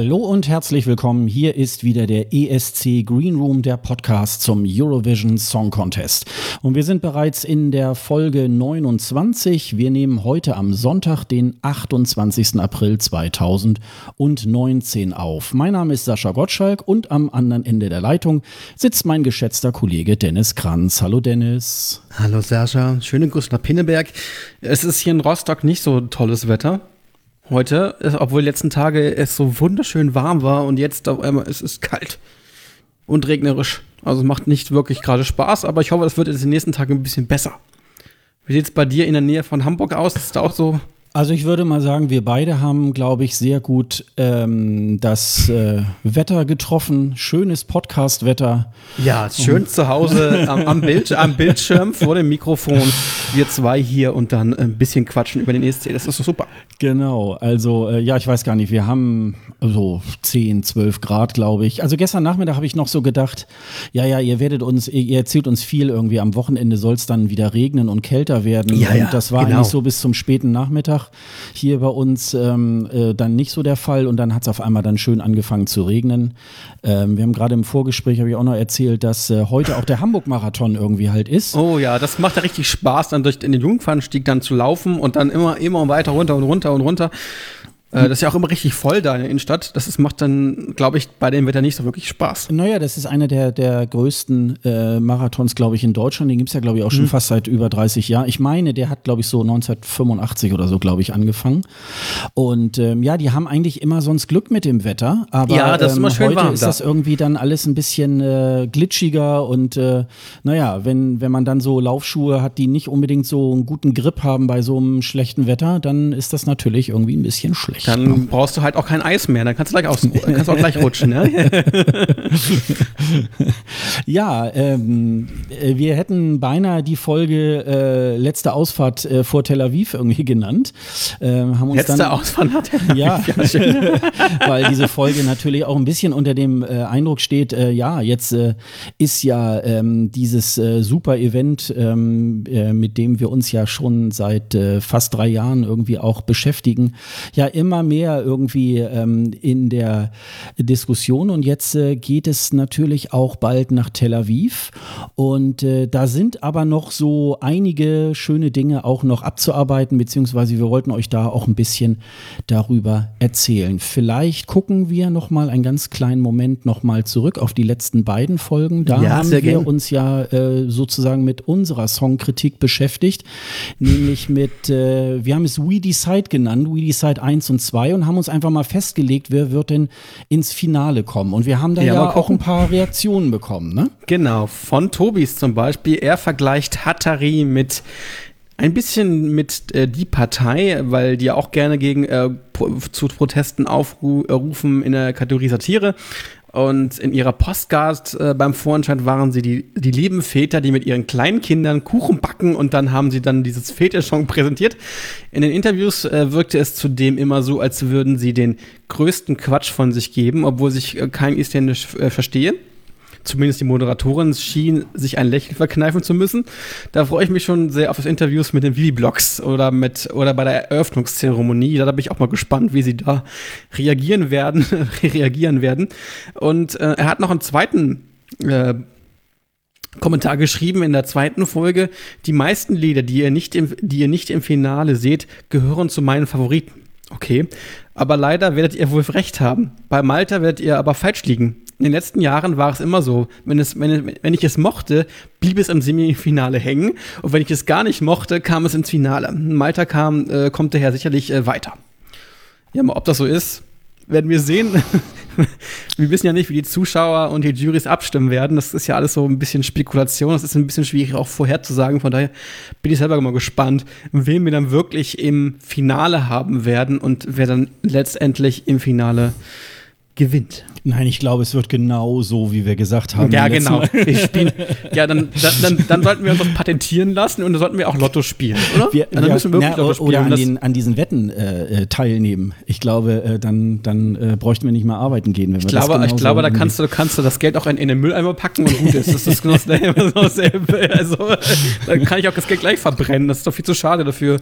Hallo und herzlich willkommen. Hier ist wieder der ESC Green Room, der Podcast zum Eurovision Song Contest. Und wir sind bereits in der Folge 29. Wir nehmen heute am Sonntag, den 28. April 2019 auf. Mein Name ist Sascha Gottschalk und am anderen Ende der Leitung sitzt mein geschätzter Kollege Dennis Kranz. Hallo Dennis. Hallo Sascha. Schönen Gruß nach Pinneberg. Es ist hier in Rostock nicht so tolles Wetter heute, obwohl letzten Tage es so wunderschön warm war und jetzt auf einmal ist es kalt und regnerisch. Also macht nicht wirklich gerade Spaß, aber ich hoffe, es wird in den nächsten Tagen ein bisschen besser. Wie sieht es bei dir in der Nähe von Hamburg aus? Ist da auch so also ich würde mal sagen, wir beide haben, glaube ich, sehr gut ähm, das äh, Wetter getroffen. Schönes Podcast-Wetter. Ja, schön zu Hause am, am, Bild, am Bildschirm vor dem Mikrofon. Wir zwei hier und dann ein bisschen quatschen über den ESC. Das ist super. Genau, also äh, ja, ich weiß gar nicht, wir haben so 10, 12 Grad, glaube ich. Also gestern Nachmittag habe ich noch so gedacht, ja, ja, ihr werdet uns, ihr erzählt uns viel irgendwie. Am Wochenende soll es dann wieder regnen und kälter werden. Ja, ja, und das war genau. eigentlich so bis zum späten Nachmittag hier bei uns ähm, äh, dann nicht so der Fall und dann hat es auf einmal dann schön angefangen zu regnen. Ähm, wir haben gerade im Vorgespräch, habe ich auch noch erzählt, dass äh, heute auch der Hamburg-Marathon irgendwie halt ist. Oh ja, das macht ja richtig Spaß, dann durch den Jungfernstieg dann zu laufen und dann immer, immer weiter runter und runter und runter. Äh, das ist ja auch immer richtig voll da in der Innenstadt. Das ist, macht dann, glaube ich, bei dem Wetter nicht so wirklich Spaß. Naja, das ist einer der, der größten äh, Marathons, glaube ich, in Deutschland. Den gibt es ja, glaube ich, auch schon mhm. fast seit über 30 Jahren. Ich meine, der hat, glaube ich, so 1985 oder so, glaube ich, angefangen. Und ähm, ja, die haben eigentlich immer sonst Glück mit dem Wetter. Aber ja, das ist immer ähm, schön heute warm ist das irgendwie dann alles ein bisschen äh, glitschiger. Und äh, naja, wenn, wenn man dann so Laufschuhe hat, die nicht unbedingt so einen guten Grip haben bei so einem schlechten Wetter, dann ist das natürlich irgendwie ein bisschen schlecht. Dann ne? brauchst du halt auch kein Eis mehr, dann kannst du gleich, aus, kannst auch gleich rutschen. Ne? ja, ähm, äh, wir hätten beinahe die Folge äh, letzte Ausfahrt äh, vor Tel Aviv irgendwie genannt. Äh, haben uns letzte dann, Ausfahrt hat Tel Aviv. Ja, weil diese Folge natürlich auch ein bisschen unter dem äh, Eindruck steht, äh, ja, jetzt ist ja ähm, dieses super Event, ähm, mit dem wir uns ja schon seit fast drei Jahren irgendwie auch beschäftigen, ja immer mehr irgendwie ähm, in der Diskussion. Und jetzt äh, geht es natürlich auch bald nach Tel Aviv. Und äh, da sind aber noch so einige schöne Dinge auch noch abzuarbeiten, beziehungsweise wir wollten euch da auch ein bisschen darüber erzählen. Vielleicht gucken wir noch mal einen ganz kleinen Moment noch mal zurück auf die letzten beiden Folgen. Da ja, haben wir gern. uns ja äh, sozusagen mit unserer Songkritik beschäftigt, nämlich mit, äh, wir haben es We Decide genannt, We Decide 1 und 2 und haben uns einfach mal festgelegt, wer wird denn ins Finale kommen. Und wir haben da ja, ja auch ein paar Reaktionen bekommen, ne? Genau, von Tobis zum Beispiel. Er vergleicht Hattari mit ein bisschen mit äh, die Partei, weil die ja auch gerne gegen äh, zu Protesten aufrufen in der Kategorie Satire. Und in ihrer Postcard äh, beim Vorentscheid waren sie die, die lieben Väter, die mit ihren kleinen Kindern Kuchen backen und dann haben sie dann dieses Väterschong präsentiert. In den Interviews äh, wirkte es zudem immer so, als würden sie den größten Quatsch von sich geben, obwohl sich äh, kein Isländisch äh, verstehe zumindest die Moderatorin schien sich ein Lächeln verkneifen zu müssen. Da freue ich mich schon sehr auf das Interviews mit den Vivi-Blogs oder mit oder bei der Eröffnungszeremonie. Da bin ich auch mal gespannt, wie sie da reagieren werden, reagieren werden. Und äh, er hat noch einen zweiten äh, Kommentar geschrieben in der zweiten Folge. Die meisten Lieder, die ihr nicht im, die ihr nicht im Finale seht, gehören zu meinen Favoriten. Okay, aber leider werdet ihr wohl recht haben. Bei Malta werdet ihr aber falsch liegen in den letzten Jahren war es immer so, wenn, es, wenn, wenn ich es mochte, blieb es im Semifinale hängen. Und wenn ich es gar nicht mochte, kam es ins Finale. Malta kam, äh, kommt daher sicherlich äh, weiter. Ja, mal ob das so ist, werden wir sehen. wir wissen ja nicht, wie die Zuschauer und die Juries abstimmen werden. Das ist ja alles so ein bisschen Spekulation. Das ist ein bisschen schwierig auch vorherzusagen. Von daher bin ich selber mal gespannt, wen wir dann wirklich im Finale haben werden und wer dann letztendlich im Finale gewinnt. Nein, ich glaube, es wird genau so, wie wir gesagt haben. Ja, genau. Spielen, ja, dann, dann, dann, sollten wir uns das patentieren lassen und dann sollten wir auch Lotto spielen, oder? Wir, dann wir, müssen wir wirklich na, Lotto spielen. Oder an, den, an diesen Wetten äh, äh, teilnehmen. Ich glaube, äh, dann, dann äh, bräuchten wir nicht mehr arbeiten gehen. Wenn ich, wir glaube, das ich glaube, da kannst du, kannst du das Geld auch in, in den Mülleimer packen und gut ist. Das ist genau dasselbe. Also, dann kann ich auch das Geld gleich verbrennen. Das ist doch viel zu schade dafür,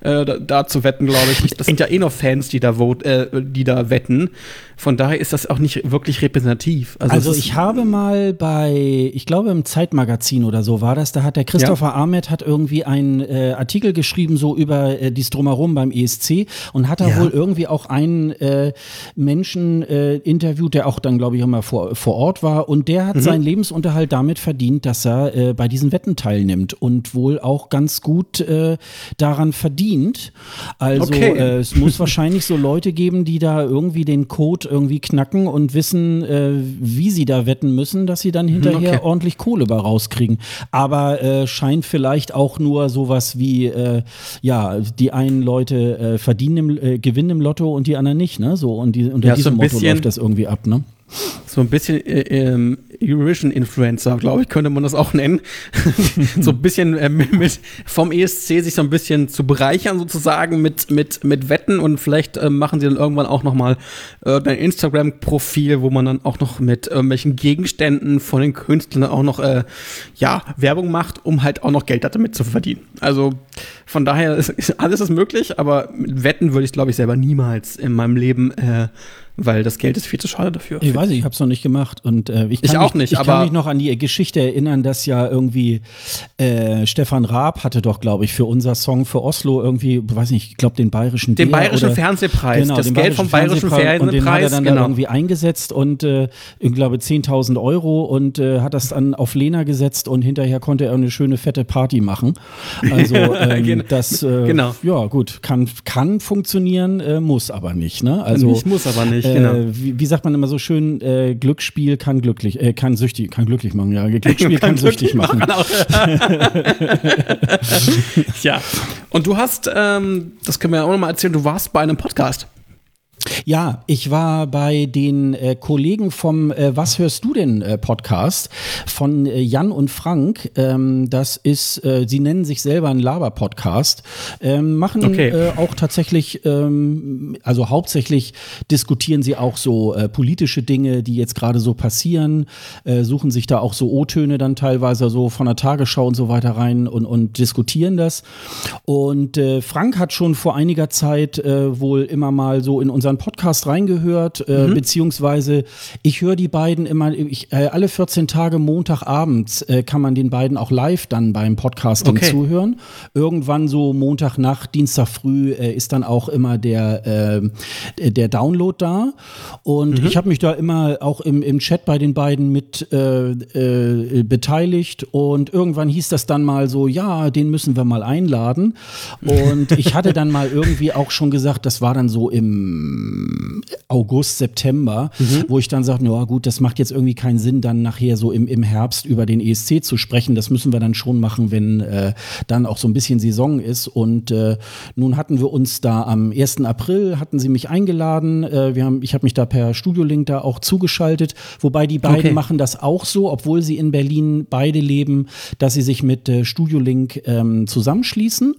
äh, da, da, zu wetten, glaube ich. Das sind ja eh noch Fans, die da, vote, äh, die da wetten. Von daher ist das auch nicht wirklich repräsentativ. Also, also ich habe mal bei, ich glaube im Zeitmagazin oder so war das, da hat der Christopher ja. Ahmed hat irgendwie einen äh, Artikel geschrieben so über äh, dies drumherum beim ESC und hat da ja. wohl irgendwie auch einen äh, Menschen äh, interviewt, der auch dann glaube ich immer vor, vor Ort war und der hat mhm. seinen Lebensunterhalt damit verdient, dass er äh, bei diesen Wetten teilnimmt und wohl auch ganz gut äh, daran verdient. Also okay. äh, es muss wahrscheinlich so Leute geben, die da irgendwie den Code irgendwie knacken und wissen, äh, wie sie da wetten müssen, dass sie dann mhm, hinterher okay. ordentlich Kohle bei rauskriegen. Aber äh, scheint vielleicht auch nur sowas wie, äh, ja, die einen Leute äh, verdienen im, äh, gewinnen im Lotto und die anderen nicht, ne? So, und die, unter ja, diesem so Motto läuft das irgendwie ab, ne? So ein bisschen äh, ähm, Eurovision-Influencer, glaube ich, könnte man das auch nennen. so ein bisschen äh, mit, vom ESC sich so ein bisschen zu bereichern, sozusagen, mit, mit, mit Wetten und vielleicht äh, machen sie dann irgendwann auch nochmal äh, ein Instagram-Profil, wo man dann auch noch mit irgendwelchen Gegenständen von den Künstlern auch noch äh, ja, Werbung macht, um halt auch noch Geld damit zu verdienen. Also von daher ist alles ist möglich, aber mit Wetten würde ich, glaube ich, selber niemals in meinem Leben äh, weil das Geld ist viel zu schade dafür. Ich weiß ich habe es noch nicht gemacht und äh, ich, ich auch mich, nicht. Ich kann mich noch an die Geschichte erinnern, dass ja irgendwie äh, Stefan Raab hatte doch, glaube ich, für unser Song für Oslo irgendwie, weiß nicht, ich glaube den bayerischen den bayerischen oder, Fernsehpreis, genau, das Geld vom bayerischen Fernsehpreis und den hat er dann genau. da irgendwie eingesetzt und äh, ich glaube 10.000 Euro und äh, hat das dann auf Lena gesetzt und hinterher konnte er eine schöne fette Party machen. Also ähm, das, äh, genau. ja gut, kann kann funktionieren, äh, muss aber nicht. Ne? Also ich muss aber nicht. Äh, genau. wie, wie, sagt man immer so schön, Glücksspiel kann glücklich, äh, kann süchtig, kann glücklich machen, ja. Glücksspiel kann, kann süchtig machen. machen ja. Und du hast, ähm, das können wir auch nochmal erzählen, du warst bei einem Podcast. Ja, ich war bei den äh, Kollegen vom äh, Was hörst du denn äh, Podcast von äh, Jan und Frank. Ähm, das ist, äh, sie nennen sich selber ein Laber-Podcast, ähm, machen okay. Äh, auch tatsächlich, ähm, also hauptsächlich diskutieren sie auch so politische Dinge, die jetzt gerade so passieren, suchen sich da auch so O-Töne dann teilweise so von der Tagesschau und so weiter rein und, und diskutieren das. Und Frank hat schon vor einiger Zeit wohl immer mal so in unseren Podcast reingehört, äh, mhm. beziehungsweise ich höre die beiden immer, ich, äh, alle 14 Tage Montagabends äh, kann man den beiden auch live dann beim Podcasting okay. zuhören. Irgendwann so Montagnacht, Dienstag früh äh, ist dann auch immer der, äh, der Download da. Und mhm. ich habe mich da immer auch im, im Chat bei den beiden mit äh, äh, beteiligt. Und irgendwann hieß das dann mal so, ja, den müssen wir mal einladen. Und ich hatte dann mal irgendwie auch schon gesagt, das war dann so im August, September, mhm. wo ich dann sage, ja gut, das macht jetzt irgendwie keinen Sinn, dann nachher so im, im Herbst über den ESC zu sprechen. Das müssen wir dann schon machen, wenn äh, dann auch so ein bisschen Saison ist. Und äh, nun hatten wir uns da am 1. April, hatten sie mich eingeladen. Äh, wir haben, ich habe mich da per Studiolink da auch zugeschaltet, wobei die beiden okay. machen das auch so, obwohl sie in Berlin beide leben, dass sie sich mit äh, Studiolink ähm, zusammenschließen.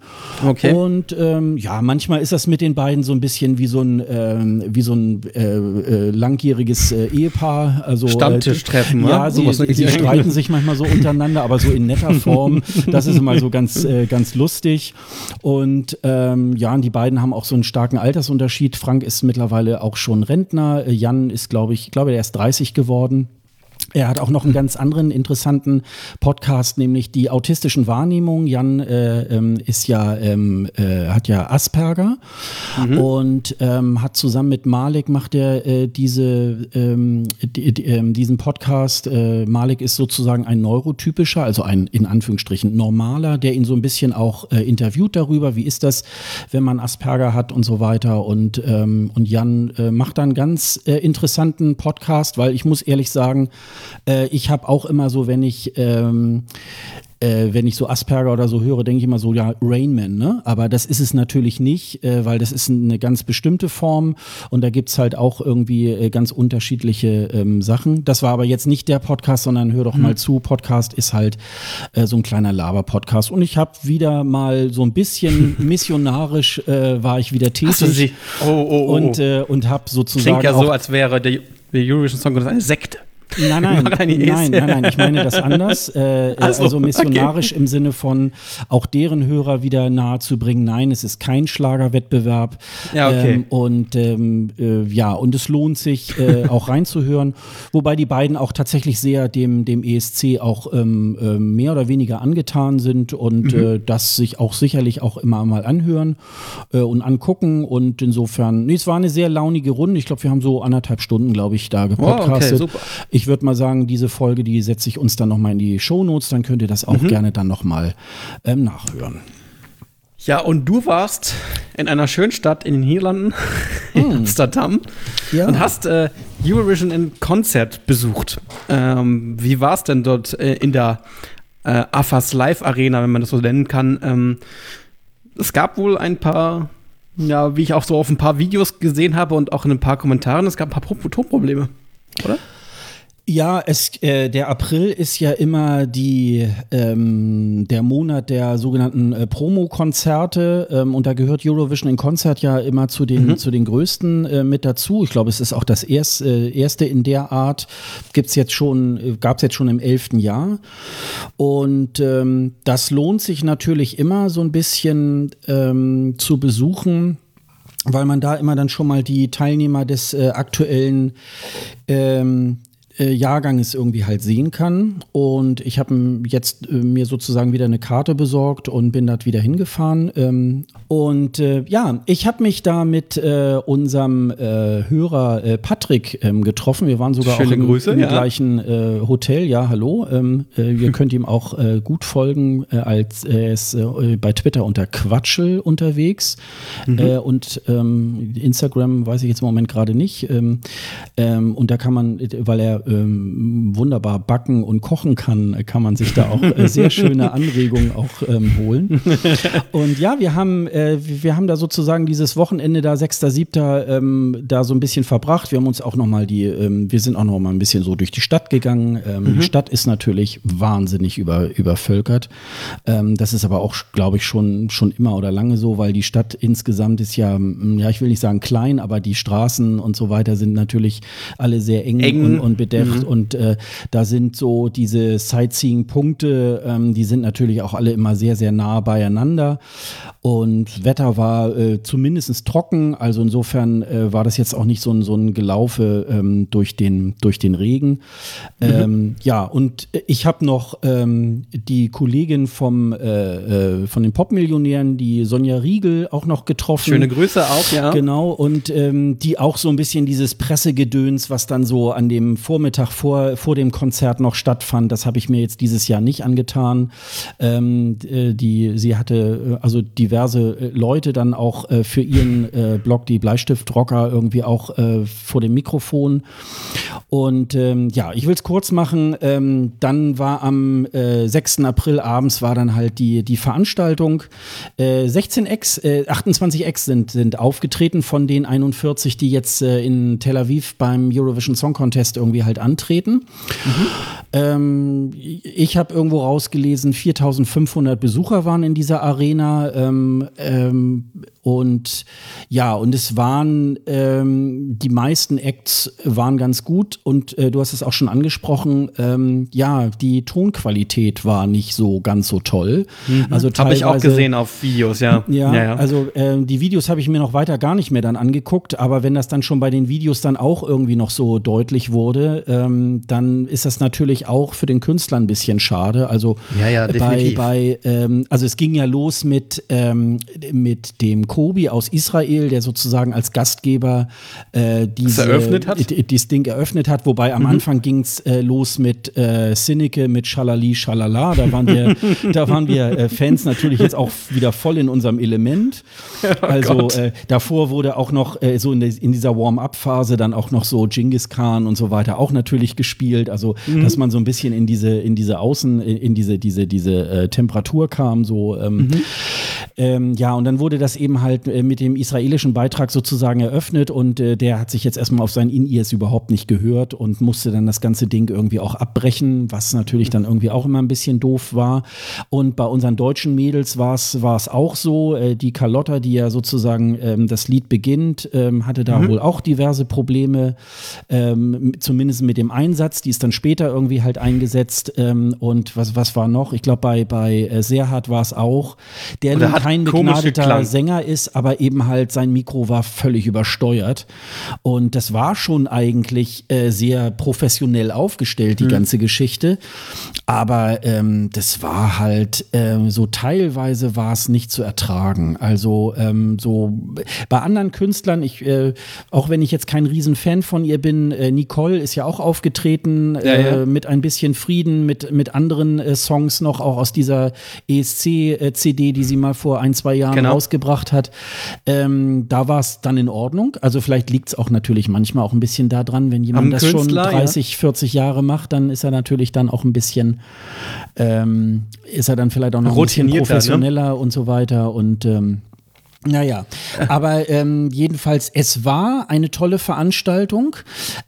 Okay. Und ähm, ja, manchmal ist das mit den beiden so ein bisschen wie so ein ähm, ähm, wie so ein äh, äh, langjähriges äh, Ehepaar. Also, äh, Stammtischtreffen, ja. ja sie, sie, sie streiten sich manchmal so untereinander, aber so in netter Form. Das ist immer so ganz, äh, ganz lustig. Und ähm, ja, und die beiden haben auch so einen starken Altersunterschied. Frank ist mittlerweile auch schon Rentner. Jan ist, glaube ich, ich glaube, er ist 30 geworden. Er hat auch noch einen ganz anderen interessanten Podcast, nämlich die autistischen Wahrnehmungen. Jan äh, ähm, ist ja ähm, äh, hat ja Asperger mhm. und ähm, hat zusammen mit Malik macht er äh, diese ähm, die, die, ähm, diesen Podcast. Äh, Malik ist sozusagen ein neurotypischer, also ein in Anführungsstrichen normaler, der ihn so ein bisschen auch äh, interviewt darüber, wie ist das, wenn man Asperger hat und so weiter. Und ähm, und Jan äh, macht dann ganz interessanten Podcast, weil ich muss ehrlich sagen Äh, ich habe auch immer so, wenn ich ähm, äh, wenn ich so Asperger oder so höre, denke ich immer so, ja, Rainman, ne? Aber das ist es natürlich nicht, äh, weil das ist eine ganz bestimmte Form und da gibt's halt auch irgendwie äh, ganz unterschiedliche ähm, Sachen. Das war aber jetzt nicht der Podcast, sondern hör doch hm. mal zu. Podcast ist halt äh, so ein kleiner Laber-Podcast. Und ich habe wieder mal so ein bisschen missionarisch äh, war ich wieder tätig. Sie? Oh, oh, oh. Und, äh, und habe sozusagen. Klingt ja so, als wäre der Eurovision Song eine Sekte. Nein, nein, nein, nein, nein, ich meine das anders. Äh, also, also missionarisch okay. im Sinne von auch deren Hörer wieder nahe zu bringen. Nein, es ist kein Schlagerwettbewerb. Ja, okay. Ähm, und ähm, äh, ja, und es lohnt sich äh, auch reinzuhören, wobei die beiden auch tatsächlich sehr dem, dem ESC auch ähm, äh, mehr oder weniger angetan sind und mhm. Äh, das sich auch sicherlich auch immer mal anhören äh, und angucken. Und insofern, nee, es war eine sehr launige Runde. Ich glaube, wir haben so anderthalb Stunden, glaube ich, da gepodcastet. Oh, okay, super. Ich würde mal sagen, diese Folge, die setze ich uns dann nochmal in die Shownotes, dann könnt ihr das auch mhm. gerne dann nochmal ähm, nachhören. Ja, und du warst in einer schönen Stadt in den Niederlanden, in mm. Amsterdam, ja. und hast äh, Eurovision in Konzert besucht. Ähm, wie war es denn dort äh, in der äh, AFAS Live Arena, wenn man das so nennen kann? Ähm, es gab wohl ein paar, ja, wie ich auch so auf ein paar Videos gesehen habe und auch in ein paar Kommentaren, es gab ein paar Tonprobleme, oder? Ja, es, äh, der April ist ja immer die, ähm, der Monat der sogenannten äh, Promo-Konzerte ähm, und da gehört Eurovision in Konzert ja immer zu den, mhm. zu den größten äh, mit dazu. Ich glaube, es ist auch das erste, äh, erste in der Art. Gibt's jetzt schon, äh, gab es jetzt schon im elften Jahr. Und ähm, das lohnt sich natürlich immer so ein bisschen ähm, zu besuchen weil man da immer dann schon mal die Teilnehmer des äh, aktuellen ähm, äh, Jahrganges irgendwie halt sehen kann. Und ich habe jetzt äh, mir sozusagen wieder eine Karte besorgt und bin dort wieder hingefahren. Ähm, und äh, ja, ich habe mich da mit äh, unserem äh, Hörer äh, Patrick ähm, getroffen. Wir waren sogar Schöne auch im, Grüße, im ja. gleichen Hotel. Ja, hallo. Ähm, ihr könnt ihm auch gut folgen, als er ist bei Twitter unter Quatschel unterwegs. Mhm. und ähm, Instagram weiß ich jetzt im Moment gerade nicht. Ähm, ähm, und da kann man, weil er ähm, wunderbar backen und kochen kann, kann man sich da auch äh, sehr schöne Anregungen auch ähm, holen. Und ja, wir haben, äh, wir haben da sozusagen dieses Wochenende da, 6., 7., ähm, da so ein bisschen verbracht. Wir haben uns auch nochmal die, ähm, wir sind auch noch mal ein bisschen so durch die Stadt gegangen. Ähm, mhm. Die Stadt ist natürlich wahnsinnig über, übervölkert. Ähm, das ist aber auch, glaube ich, schon, schon immer oder lange so, weil die Stadt insgesamt ist ja, ja, ich will nicht sagen klein, aber die Straßen und so weiter sind natürlich alle sehr eng, eng. Und, und bedeckt gemacht mhm. und äh, da sind so diese Sightseeing-Punkte, ähm, die sind natürlich auch alle immer sehr, sehr nah beieinander und Wetter war äh, zumindest trocken, also insofern äh, war das jetzt auch nicht so ein, so ein Gelaufe ähm, durch, den, durch den Regen. Mhm. Ähm, ja, und ich habe noch ähm, die Kollegin vom, äh, äh, von den Popmillionären, die Sonja Riegel, auch noch getroffen. Schöne Grüße auch, ja. Genau, und ähm, die auch so ein bisschen dieses Pressegedöns, was dann so an dem Vormittag Tag vor, vor dem Konzert noch stattfand. Das habe ich mir jetzt dieses Jahr nicht angetan. Ähm, äh, die, sie hatte äh, also diverse äh, Leute dann auch äh, für ihren äh, Blog, die Bleistiftrocker, irgendwie auch äh, vor dem Mikrofon. Und ähm, ja, ich will es kurz machen. Ähm, dann war am 6. April abends war dann halt die, die Veranstaltung. 16 Ex, 28 Ex sind, sind aufgetreten von den 41, die jetzt in Tel Aviv beim Eurovision Song Contest irgendwie halt antreten. Mhm. Ähm, ich habe irgendwo rausgelesen, 4500 Besucher waren in dieser Arena. Ähm, ähm, und ja, und es waren ähm, die meisten Acts waren ganz gut und äh, du hast es auch schon angesprochen. Ähm, ja, die Tonqualität war nicht so ganz so toll. Mhm. Also habe ich auch gesehen auf Videos, ja. Ja, ja, ja. also äh, die Videos habe ich mir noch weiter gar nicht mehr dann angeguckt, aber wenn das dann schon bei den Videos dann auch irgendwie noch so deutlich wurde, ähm, dann ist das natürlich auch für den Künstler ein bisschen schade. Also ja, ja, bei, bei ähm, also es ging ja los mit ähm, mit dem Chor Tobi aus Israel, der sozusagen als Gastgeber äh, diese, eröffnet hat? dieses Ding eröffnet hat. Wobei am mhm. Anfang ging es äh, los mit äh, Sinneke, mit Schalali, Schalala. Da waren wir, da waren wir äh, Fans natürlich jetzt auch wieder voll in unserem Element. Oh also äh, davor wurde auch noch äh, so in, in dieser Warm-up-Phase dann auch noch so Genghis Khan und so weiter auch natürlich gespielt. Also mhm. dass man so ein bisschen in diese in diese Außen in diese diese diese äh, Temperatur kam so. Ähm, mhm. ähm, ja und dann wurde das eben halt äh, mit dem israelischen Beitrag sozusagen eröffnet und äh, der hat sich jetzt erstmal auf sein In-Ears überhaupt nicht gehört und musste dann das ganze Ding irgendwie auch abbrechen, was natürlich dann irgendwie auch immer ein bisschen doof war. Und bei unseren deutschen Mädels war es auch so. Äh, die Carlotta, die ja sozusagen ähm, das Lied beginnt, ähm, hatte da mhm. wohl auch diverse Probleme, ähm, zumindest mit dem Einsatz. Die ist dann später irgendwie halt eingesetzt. Ähm, und was, was war noch? Ich glaube, bei, bei Serhard war es auch, der nun kein begnadeter Sänger ist, aber eben halt sein Mikro war völlig übersteuert. Und das war schon eigentlich äh, sehr professionell aufgestellt, die mhm. ganze Geschichte. Aber ähm, das war halt ähm, so teilweise war es nicht zu ertragen. Also ähm, so bei anderen Künstlern, ich, äh, auch wenn ich jetzt kein Riesenfan von ihr bin, äh, Nicole ist ja auch aufgetreten ja, ja. Äh, mit ein bisschen Frieden, mit, mit anderen äh, Songs noch, auch aus dieser ESC-CD, die sie mal vor ein, zwei Jahren genau. rausgebracht hat. Ähm, da war es dann in Ordnung. Also vielleicht liegt es auch natürlich manchmal auch ein bisschen daran, wenn jemand Am das Künstler, schon 30, ja. 40 Jahre macht, dann ist er natürlich dann auch ein bisschen, ähm, ist er dann vielleicht auch noch ein bisschen ne? professioneller ne? und so weiter. Und ähm, naja, aber ähm, jedenfalls, es war eine tolle Veranstaltung.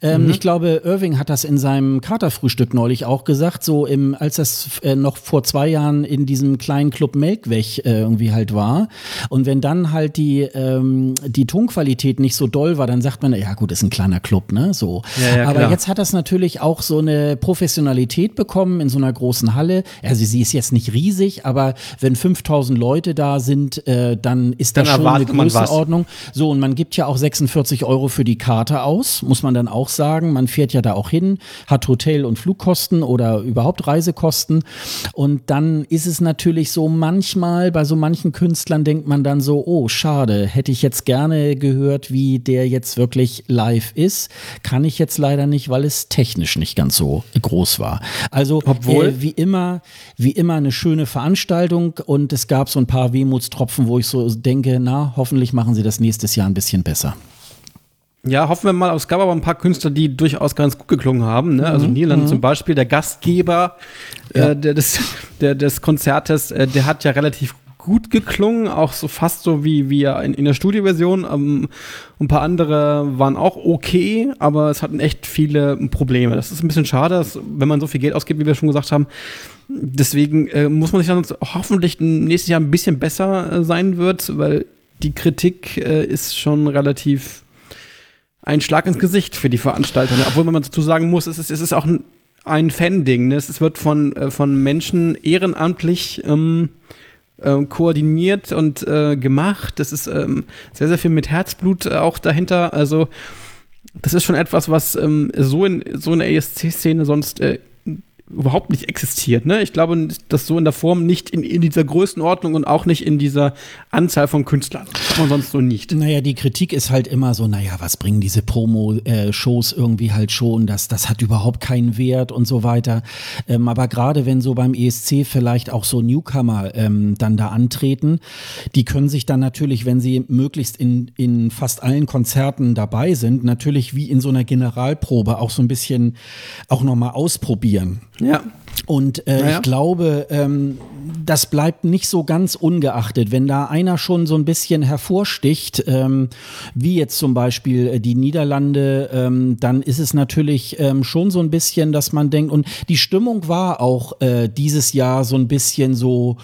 Ähm, mhm. Ich glaube, Irving hat das in seinem Katerfrühstück neulich auch gesagt, so im, als das äh, noch vor zwei Jahren in diesem kleinen Club Melkweg äh, irgendwie halt war. Und wenn dann halt die, ähm, die Tonqualität nicht so doll war, dann sagt man, ja gut, ist ein kleiner Club, ne? So. Ja, ja, aber klar. jetzt hat das natürlich auch so eine Professionalität bekommen in so einer großen Halle. Also sie ist jetzt nicht riesig, aber wenn 5000 Leute da sind, äh, dann ist das dann schon eine Größenordnung. So, und man gibt ja auch 46 Euro für die Karte aus, muss man dann auch sagen. Man fährt ja da auch hin, hat Hotel- und Flugkosten oder überhaupt Reisekosten. Und dann ist es natürlich so, manchmal bei so manchen Künstlern denkt man dann so, oh, schade, hätte ich jetzt gerne gehört, wie der jetzt wirklich live ist. Kann ich jetzt leider nicht, weil es technisch nicht ganz so groß war. Also, Obwohl, äh, wie immer, wie immer eine schöne Veranstaltung und es gab so ein paar Wehmutstropfen, wo ich so denke, na, hoffentlich machen sie das nächstes Jahr ein bisschen besser. Ja, hoffen wir mal. Es gab aber ein paar Künstler, die durchaus ganz gut geklungen haben. Ne? Also mhm. Nieland mhm. zum Beispiel, der Gastgeber ja. äh, der, des, der, des Konzertes, äh, der hat ja relativ gut geklungen, auch so fast so wie, wie in, in der Studioversion. Ähm, ein paar andere waren auch okay, aber es hatten echt viele Probleme. Das ist ein bisschen schade, dass, wenn man so viel Geld ausgibt, wie wir schon gesagt haben. Deswegen äh, muss man sich dann hoffentlich nächstes Jahr ein bisschen besser äh, sein wird, weil die Kritik äh, ist schon relativ ein Schlag ins Gesicht für die Veranstalter. Ne? Obwohl man dazu sagen muss, es ist, es ist auch ein, ein Fan-Ding. Ne? Es wird von, äh, von Menschen ehrenamtlich ähm, äh, koordiniert und äh, gemacht. Das ist ähm, sehr, sehr viel mit Herzblut auch dahinter. Also, das ist schon etwas, was ähm, so in so einer ESC-Szene sonst äh, überhaupt nicht existiert. Ne? Ich glaube, das so in der Form nicht in, in dieser Größenordnung und auch nicht in dieser Anzahl von Künstlern. Das man sonst so nicht. Naja, die Kritik ist halt immer so, naja, was bringen diese Promo-Shows irgendwie halt schon? Das, das hat überhaupt keinen Wert und so weiter. Ähm, aber gerade wenn so beim ESC vielleicht auch so Newcomer ähm, dann da antreten, die können sich dann natürlich, wenn sie möglichst in, in fast allen Konzerten dabei sind, natürlich wie in so einer Generalprobe auch so ein bisschen auch nochmal ausprobieren. Ja. Und äh, naja. ich glaube, ähm, das bleibt nicht so ganz ungeachtet. Wenn da einer schon so ein bisschen hervorsticht, ähm, wie jetzt zum Beispiel äh, die Niederlande, ähm, dann ist es natürlich ähm, schon so ein bisschen, dass man denkt, und die Stimmung war auch äh, dieses Jahr so ein bisschen so,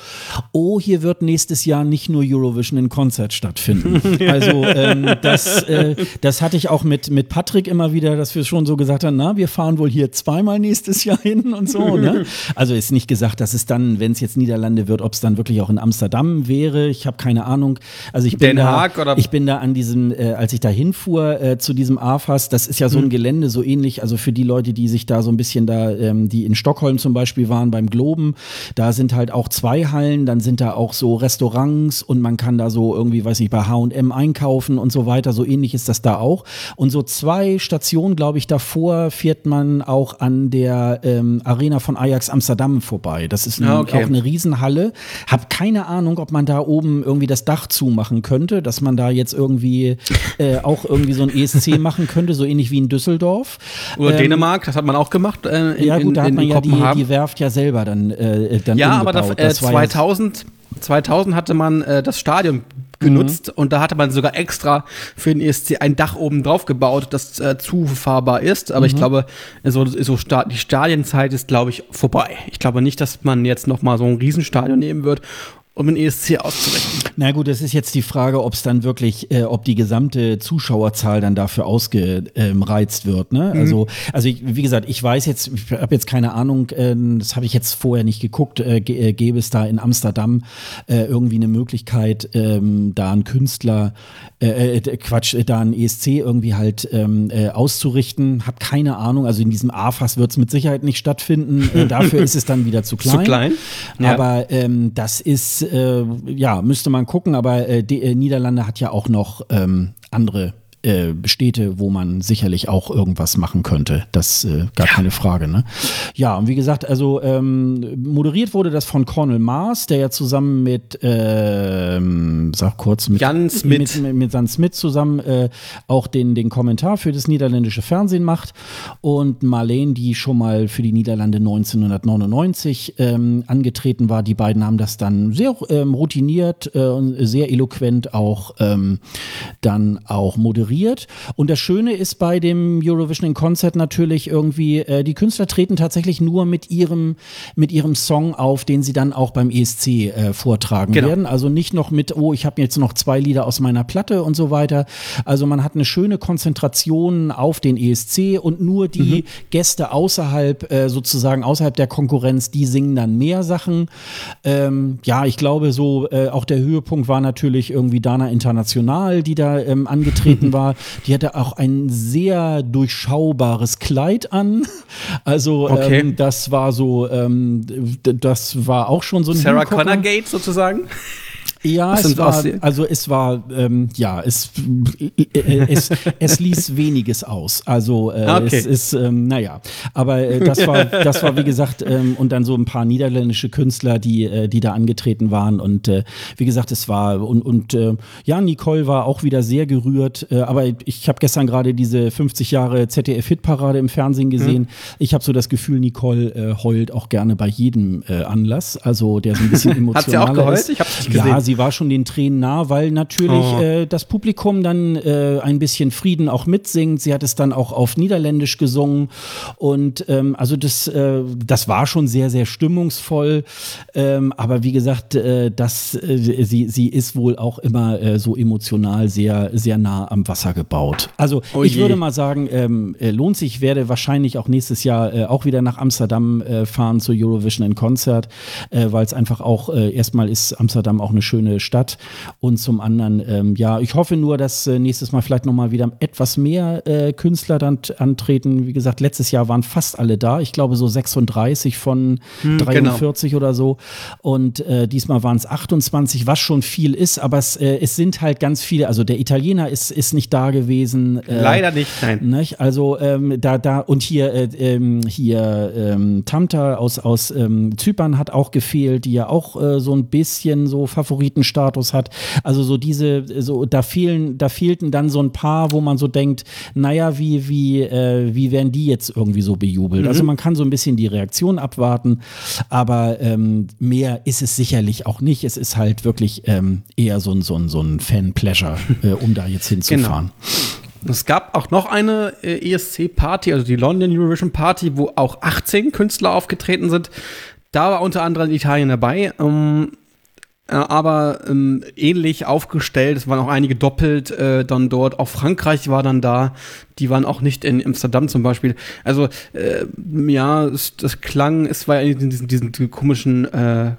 oh, hier wird nächstes Jahr nicht nur Eurovision in Konzert stattfinden. also ähm, das, äh, das hatte ich auch mit, mit Patrick immer wieder, dass wir schon so gesagt haben, na, wir fahren wohl hier zweimal nächstes Jahr hin und so. Ne? Also ist nicht gesagt, dass es dann, wenn es jetzt Niederlande wird, ob es dann wirklich auch in Amsterdam wäre. Ich habe keine Ahnung. Also ich bin Den da, Haag oder? ich bin da an diesem, äh, als ich da hinfuhr äh, zu diesem AFAS, das ist ja so ein Mhm. Gelände so ähnlich. Also für die Leute, die sich da so ein bisschen da, ähm, die in Stockholm zum Beispiel waren beim Globen, da sind halt auch zwei Hallen, dann sind da auch so Restaurants und man kann da so irgendwie, weiß nicht, bei H&M einkaufen und so weiter. So ähnlich ist das da auch. Und so zwei Stationen, glaube ich, davor fährt man auch an der ähm, Arena von Ajax Amsterdam vorbei. Das ist ein, Ah, okay. auch eine Riesenhalle. Hab keine Ahnung, ob man da oben irgendwie das Dach zumachen könnte, dass man da jetzt irgendwie äh, auch irgendwie so ein ESC machen könnte, so ähnlich wie in Düsseldorf. Oder Ähm, Dänemark, das hat man auch gemacht. Äh, in, Ja gut, da hat man ja die, die Werft ja selber dann, äh, dann Ja, aber umgebaut. da, äh, war ja- 2000, 2000 hatte man äh, das Stadion genutzt und da hatte man sogar extra für den ESC ein Dach oben drauf gebaut, das äh, zufahrbar ist. Aber ich glaube, so, so Sta die Stadienzeit ist, glaube ich, vorbei. Ich glaube nicht, dass man jetzt noch mal so ein Riesenstadion nehmen wird, um den ESC auszurichten. Na gut, das ist jetzt die Frage, ob es dann wirklich, äh, ob die gesamte Zuschauerzahl dann dafür ausgereizt wird. Ne? Mhm. Also, also ich, wie gesagt, ich weiß jetzt, ich habe jetzt keine Ahnung, äh, das habe ich jetzt vorher nicht geguckt, äh, äh, gäbe es da in Amsterdam äh, irgendwie eine Möglichkeit, ähm, da einen Künstler, äh, Quatsch, da einen ESC irgendwie halt ähm, äh, auszurichten. Hab keine Ahnung, also in diesem AFAS wird es mit Sicherheit nicht stattfinden. Dafür ist es dann wieder zu klein. Zu klein? Ja. Aber ähm, das ist, äh, ja, müsste man gucken, aber äh, die, äh, Niederlande hat ja auch noch ähm, andere äh, Städte, wo man sicherlich auch irgendwas machen könnte. Das äh, gar keine Frage. Ne? Ja, und wie gesagt, also ähm, moderiert wurde das von Cornel Maas, der ja zusammen mit, ähm, sag kurz, mit Jan Smit. mit, mit, mit Jan Smith zusammen äh, auch den, den Kommentar für das niederländische Fernsehen macht. Und Marlene, die schon mal für die Niederlande 1999 ähm, angetreten war, die beiden haben das dann sehr ähm, routiniert äh, und sehr eloquent auch ähm, dann auch moderiert. Und das Schöne ist bei dem Eurovision in Concert natürlich irgendwie, äh, die Künstler treten tatsächlich nur mit ihrem, mit ihrem Song auf, den sie dann auch beim ESC äh, vortragen Genau. werden. Also nicht noch mit, oh, ich habe jetzt noch zwei Lieder aus meiner Platte und so weiter. Also man hat eine schöne Konzentration auf den ESC und nur die Gäste außerhalb, äh, sozusagen außerhalb der Konkurrenz, die singen dann mehr Sachen. Ähm, ja, ich glaube so, äh, auch der Höhepunkt war natürlich irgendwie Dana International, die da ähm, angetreten war. Die hatte auch ein sehr durchschaubares Kleid an. Also Okay. ähm, das war so, ähm, das war auch schon so ein Sarah. Connor Gate sozusagen. Ja, es war, also es war, ähm, ja, es, äh, äh, es, es ließ weniges aus. Also äh, Okay. es ist, ähm, naja, aber äh, das war, das war wie gesagt, ähm, und dann so ein paar niederländische Künstler, die, äh, die da angetreten waren und äh, wie gesagt, es war und, und äh, ja, Nicole war auch wieder sehr gerührt, äh, aber ich habe gestern gerade diese 50 Jahre ZDF-Hitparade im Fernsehen gesehen. Hm. Ich habe so das Gefühl, Nicole äh, heult auch gerne bei jedem äh, Anlass, also der so ein bisschen emotionaler Hat sie auch geheult? ist. Ich hab's nicht Ja, gesehen. Sie war schon den Tränen nah, weil natürlich Oh. äh, das Publikum dann äh, ein bisschen Frieden auch mitsingt. Sie hat es dann auch auf Niederländisch gesungen und ähm, also das, äh, das war schon sehr, sehr stimmungsvoll. Ähm, aber wie gesagt, äh, das, äh, sie, sie ist wohl auch immer äh, so emotional sehr, sehr nah am Wasser gebaut. Also Oh ich würde mal sagen, ähm, äh, lohnt sich. Ich werde wahrscheinlich auch nächstes Jahr äh, auch wieder nach Amsterdam äh, fahren zur Eurovision in Concert, äh, weil es einfach auch äh, erstmal ist Amsterdam auch eine schöne Stadt und zum anderen, ähm, ja, ich hoffe nur, dass äh, nächstes Mal vielleicht nochmal wieder etwas mehr äh, Künstler dann antreten. Wie gesagt, letztes Jahr waren fast alle da. Ich glaube so 36 von Hm, 43 oder so. Und äh, diesmal waren es 28, was schon viel ist, aber es, äh, es sind halt ganz viele. Also der Italiener ist, ist nicht da gewesen. Äh, Leider nicht, nein. nicht? Also ähm, da, da und hier, äh, ähm, hier ähm, Tamta aus, aus ähm, Zypern hat auch gefehlt, die ja auch so ein bisschen so Favoritenstatus hat. Also so diese, so da fehlen, da fehlten dann so ein paar, wo man so denkt, naja, wie, wie, äh, wie werden die jetzt irgendwie so bejubelt? Also man kann so ein bisschen die Reaktion abwarten, aber ähm, mehr ist es sicherlich auch nicht. Es ist halt wirklich ähm, eher so ein, so ein, so ein Fan-Pleasure, äh, um da jetzt hinzufahren. Es gab auch noch eine äh, ESC-Party, also die London Eurovision Party, wo auch 18 Künstler aufgetreten sind. Da war unter anderem Italien dabei. Ähm, äh, aber ähm, ähnlich aufgestellt. Es waren auch einige doppelt äh, dann dort. Auch Frankreich war dann da. Die waren auch nicht in Amsterdam zum Beispiel. Also äh, ja, es, das klang, es war in diesem, diesem komischen äh,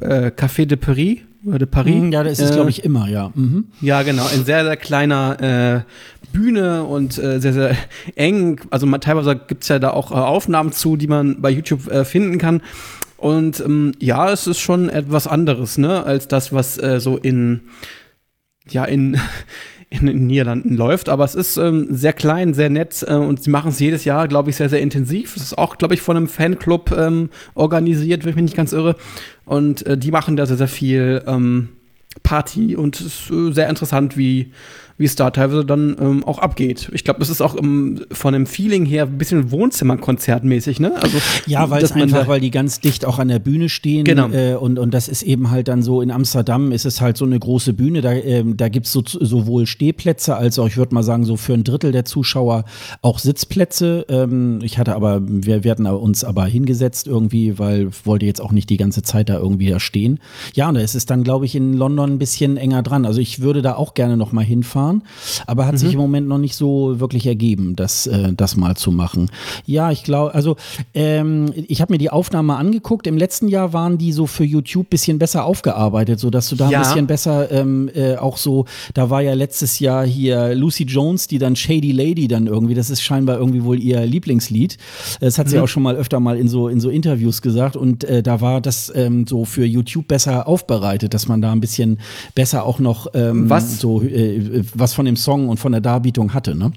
äh, Café de Paris oder de Paris. Mhm, ja, das ist, äh, glaube ich, immer, ja. Mhm. Ja, genau. Ein sehr, sehr kleiner äh, Bühne und äh, sehr, sehr eng. Also teilweise gibt es ja da auch äh, Aufnahmen zu, die man bei YouTube äh, finden kann. Und ähm, ja, es ist schon etwas anderes, ne, als das, was äh, so in, ja, in, in den Niederlanden läuft. Aber es ist ähm, sehr klein, sehr nett äh, und sie machen es jedes Jahr, glaube ich, sehr, sehr intensiv. Es ist auch, glaube ich, von einem Fanclub ähm, organisiert, wenn ich mich nicht ganz irre. Und äh, die machen da sehr, sehr viel ähm, Party und es ist äh, sehr interessant, wie wie es da teilweise dann ähm, auch abgeht. Ich glaube, es ist auch ähm, von dem Feeling her ein bisschen Wohnzimmerkonzertmäßig, ne? Also, ja, weil es einfach, weil die ganz dicht auch an der Bühne stehen. Genau. Äh, und, und das ist eben halt dann so, in Amsterdam ist es halt so eine große Bühne, da, äh, da gibt es so, sowohl Stehplätze als auch, ich würde mal sagen, so für ein Drittel der Zuschauer auch Sitzplätze. Ähm, ich hatte aber, wir werden uns aber hingesetzt irgendwie, weil wollte jetzt auch nicht die ganze Zeit da irgendwie da stehen. Ja, und da ist es dann, glaube ich, in London ein bisschen enger dran. Also ich würde da auch gerne noch mal hinfahren fahren, aber hat mhm. sich im Moment noch nicht so wirklich ergeben, das, äh, das mal zu machen. Ja, ich glaube, also ähm, ich habe mir die Aufnahme angeguckt. Im letzten Jahr waren die so für YouTube ein bisschen besser aufgearbeitet, sodass du da ja. ein bisschen besser ähm, äh, auch so, da war ja letztes Jahr hier Lucy Jones, die dann Shady Lady dann irgendwie, das ist scheinbar irgendwie wohl ihr Lieblingslied. Das hat sie mhm. auch schon mal öfter mal in so, in so Interviews gesagt und äh, da war das ähm, so für YouTube besser aufbereitet, dass man da ein bisschen besser auch noch ähm, Was? so äh, was von dem Song und von der Darbietung hatte, ne?